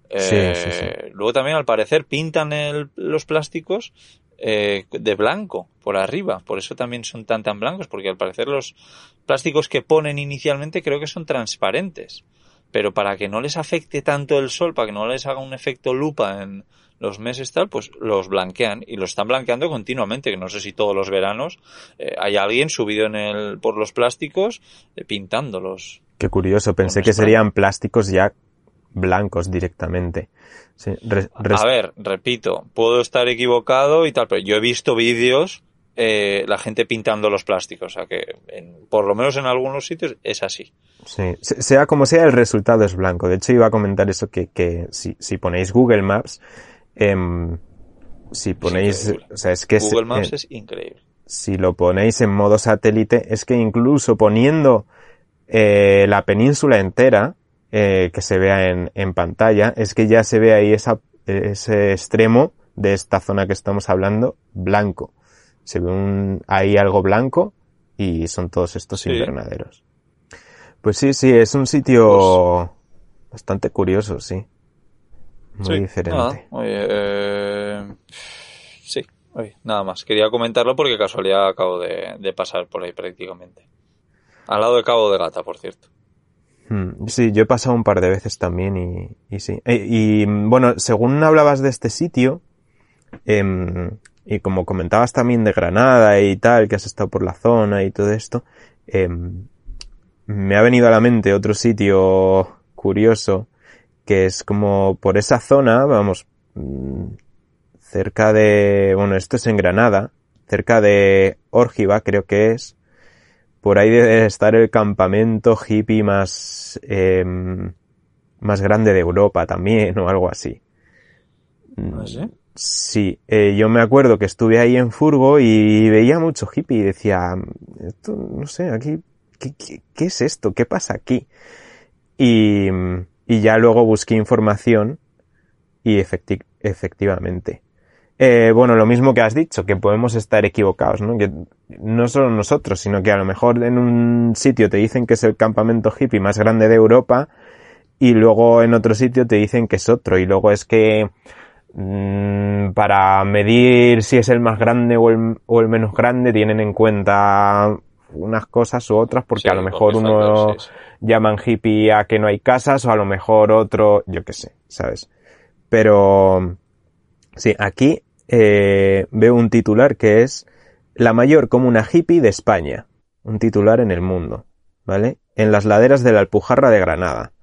Eh, luego también al parecer pintan el, los plásticos eh, de blanco por arriba, por eso también son tan tan blancos, porque al parecer los plásticos que ponen inicialmente creo que son transparentes. Pero para que no les afecte tanto el sol, para que no les haga un efecto lupa en los meses tal, pues los blanquean y los están blanqueando continuamente, que no sé si todos los veranos eh, hay alguien subido en el, por los plásticos pintándolos. Qué curioso, pensé que serían plásticos ya blancos directamente. A ver, repito, puedo estar equivocado y tal, pero yo he visto vídeos eh, la gente pintando los plásticos. O sea que, por lo menos en algunos sitios, es así. Sí, sea como sea, el resultado es blanco. De hecho, iba a comentar eso que, que si, si ponéis Google Maps, eh, si ponéis, o sea, es que Google Maps es increíble. Si lo ponéis en modo satélite, es que incluso poniendo eh, la península entera, eh, que se vea en, en pantalla, es que ya se ve ahí esa, ese extremo de esta zona que estamos hablando, blanco se ve un, ahí algo blanco y son todos estos invernaderos. Pues sí, sí, es un sitio pues bastante curioso, sí. Muy diferente. eh, sí, nada más. Quería comentarlo porque casualidad acabo de, pasar por ahí prácticamente. Al lado de Cabo de Gata, por cierto. Hmm, sí, yo he pasado un par de veces también y, sí. Eh, y bueno, según hablabas de este sitio, eh, y como comentabas también de Granada y tal, que has estado por la zona y todo esto, em, me ha venido a la mente otro sitio curioso, que es como por esa zona, vamos, mm, cerca de, bueno, esto es en Granada, cerca de Órgiva creo que es, por ahí debe estar el campamento hippie más, em, más grande de Europa también, o algo así. ¿No sé? Sí, eh, yo me acuerdo que estuve ahí en Furgo y veía mucho hippie y decía, esto, no sé, aquí, ¿qué, qué, es esto? ¿Qué pasa aquí? Y, y ya luego busqué información y efectivamente. Eh, bueno, lo mismo que has dicho, que podemos estar equivocados, ¿no? Que no solo nosotros, sino que a lo mejor en un sitio te dicen que es el campamento hippie más grande de Europa y luego en otro sitio te dicen que es otro y luego es que Mm, para medir si es el más grande o el, o el, menos grande tienen en cuenta unas cosas u otras porque a lo mejor uno llaman hippie a que no hay casas o a lo mejor otro, yo qué sé, ¿sabes? Pero sí, aquí eh, veo un titular que es la mayor comuna hippie de España, un titular en el mundo, ¿vale? En las laderas de la Alpujarra de Granada.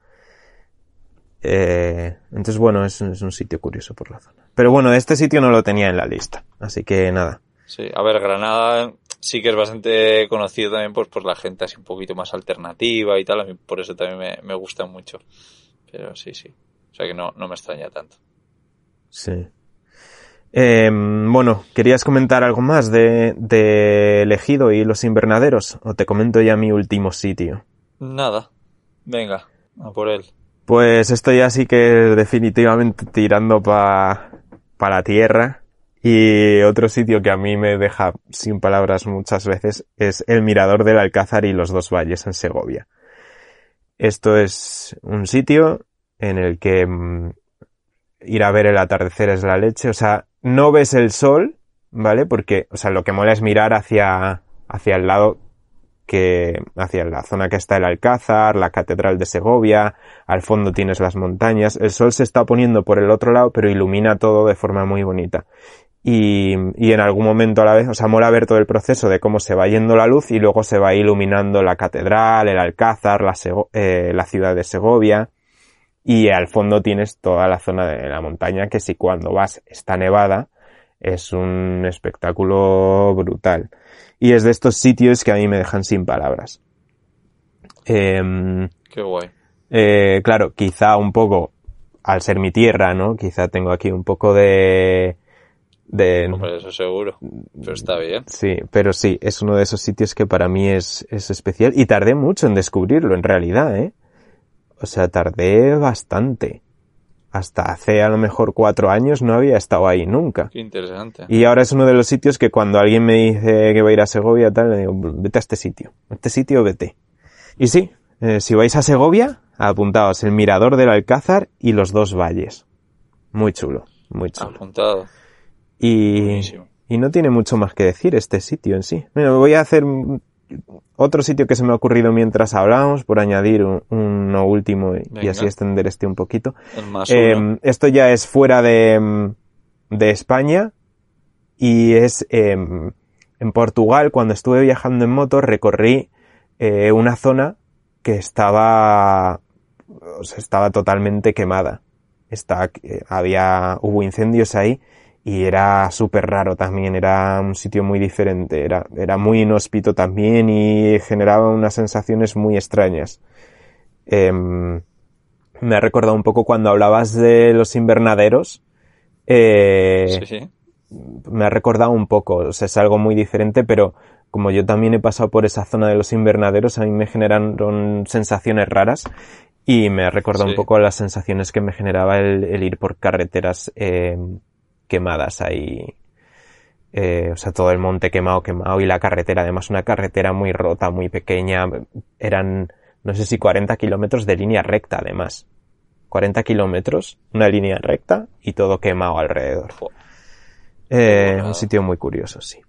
Eh, entonces, bueno, es, un sitio curioso por la zona. Pero bueno, este sitio no lo tenía en la lista, así que nada. Sí, a ver, Granada sí que es bastante conocido también pues, por la gente así un poquito más alternativa y tal, a mí por eso también me, me gusta mucho. Pero sí, sí. O sea que no, no me extraña tanto. Sí. Eh, bueno, ¿querías comentar algo más de, de Elegido y los invernaderos? ¿O te comento ya mi último sitio? Nada. Venga, a por él. Pues estoy así que definitivamente tirando para pa la tierra. Y otro sitio que a mí me deja sin palabras muchas veces es el Mirador del Alcázar y los dos valles en Segovia. Esto es un sitio en el que mm, ir a ver el atardecer es la leche. O sea, no ves el sol, ¿vale? Porque, o sea, lo que mola es mirar hacia, hacia el lado que hacia la zona que está el Alcázar, la Catedral de Segovia, al fondo tienes las montañas, el sol se está poniendo por el otro lado, pero ilumina todo de forma muy bonita. Y, y en algún momento a la vez, o sea, mola ver todo el proceso de cómo se va yendo la luz y luego se va iluminando la catedral, el Alcázar, la, eh, la ciudad de Segovia. Y al fondo tienes toda la zona de la montaña que si cuando vas está nevada, es un espectáculo brutal. Y es de estos sitios que a mí me dejan sin palabras. Em, Qué guay. eh, claro, quizá un poco, al ser mi tierra, ¿no? Quizá tengo aquí un poco de... de Hombre, eso seguro. Pero está bien. Sí, pero sí, es uno de esos sitios que para mí es, es especial. Y tardé mucho en descubrirlo, en realidad, ¿eh? O sea, tardé bastante. Hasta hace a lo mejor cuatro años no había estado ahí nunca. Qué interesante. Y ahora es uno de los sitios que cuando alguien me dice que va a ir a Segovia, tal, le digo, vete a este sitio. A este sitio vete. Y sí, eh, si vais a Segovia, apuntaos el mirador del Alcázar y los dos valles. Muy chulo, muy chulo. Apuntado. Y, Buenísimo. y no tiene mucho más que decir este sitio en sí. Bueno, voy a hacer otro sitio que se me ha ocurrido mientras hablábamos, por añadir un- uno último y, así extender este un poquito. Eh, uno. esto ya es fuera de, mm, de España y es em, en Portugal. Cuando estuve viajando en moto recorrí eh, una zona que estaba, o sea, estaba totalmente quemada. Está, eh, había, hubo incendios ahí y era súper raro también, era un sitio muy diferente, era, era muy inhóspito también y generaba unas sensaciones muy extrañas. Em, me ha recordado un poco cuando hablabas de los invernaderos. eh, Sí, sí. me ha recordado un poco, o sea, es algo muy diferente, pero como yo también he pasado por esa zona de los invernaderos, a mí me generaron sensaciones raras y me ha recordado Sí. un poco las sensaciones que me generaba el, el ir por carreteras eh, quemadas ahí. Eh, o sea, todo el monte quemado, quemado y la carretera, además una carretera muy rota, muy pequeña. Eran, no sé si 40 kilómetros de línea recta, además. 40 kilómetros, una línea recta y todo quemado alrededor. Eh, un sitio muy curioso, sí.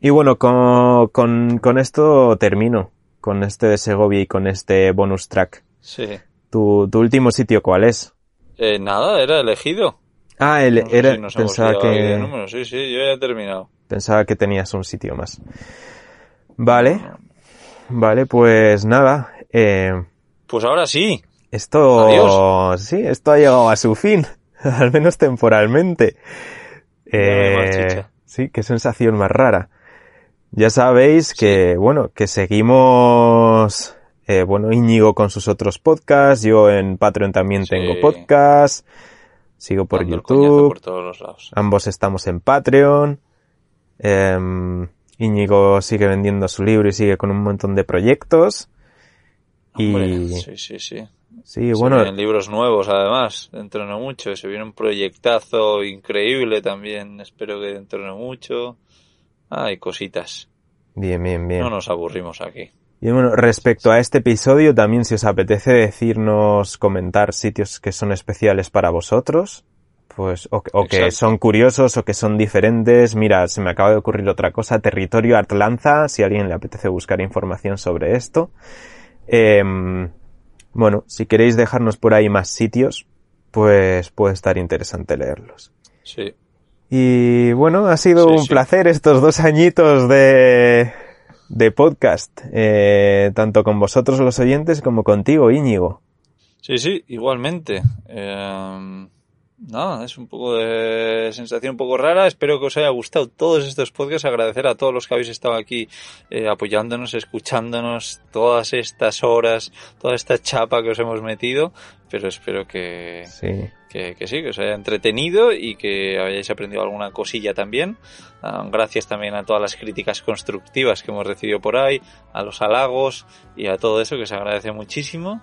Y bueno, con, con, con esto termino. Con este de Segovia y con este bonus track. Sí. ¿Tu, tu último sitio cuál es? Eh, nada, era elegido. Ah, el, No sé era, si pensaba que, números. Sí, sí, yo ya he terminado. pensaba que tenías un sitio más. Vale, vale, pues nada, eh, Pues ahora sí. esto, Adiós. sí, esto ha llegado a su fin, <laughs> al menos temporalmente. Eh, sí, qué sensación más rara. Ya sabéis que, bueno, que seguimos, eh, bueno, Íñigo con sus otros podcasts, yo en Patreon también Sí. tengo podcast, sigo por Dando YouTube, por todos los lados. ambos estamos en Patreon, em, Íñigo sigue vendiendo su libro y sigue con un montón de proyectos. Hombre, Y sí, sí, sí. sí, Se bueno, vienen libros nuevos, además, dentro de no mucho. Se viene un proyectazo increíble también. Espero que dentro de no mucho. Hay cositas. bien, bien, bien. No nos aburrimos aquí. Y bueno, respecto a este episodio, también si os apetece decirnos, comentar sitios que son especiales para vosotros, pues, o, o que son curiosos o que son diferentes. Mira, se me acaba de ocurrir otra cosa, Territorio Atlanza, si a alguien le apetece buscar información sobre esto. Em, bueno, si queréis dejarnos por ahí más sitios, pues puede estar interesante leerlos. Sí. Y bueno, ha sido Sí, un sí. placer estos dos añitos de, de podcast, eh, tanto con vosotros los oyentes como contigo, Íñigo. Sí, sí, igualmente. Eh, nada, es un poco de sensación un poco rara. Espero que os haya gustado todos estos podcasts. Agradecer a todos los que habéis estado aquí eh, apoyándonos, escuchándonos todas estas horas, toda esta chapa que os hemos metido. Pero espero que, Sí. que, que sí, que os haya entretenido y que hayáis aprendido alguna cosilla también. Ah, gracias también a todas las críticas constructivas que hemos recibido por ahí, a los halagos y a todo eso que se agradece muchísimo.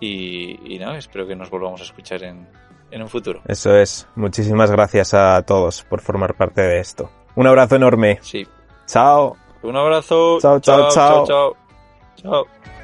Y, y nada, espero que nos volvamos a escuchar en, en un futuro. Eso es. Muchísimas gracias a todos por formar parte de esto. Un abrazo enorme. Sí. Chao. Un abrazo. Chao, chao, chao. Chao. chao.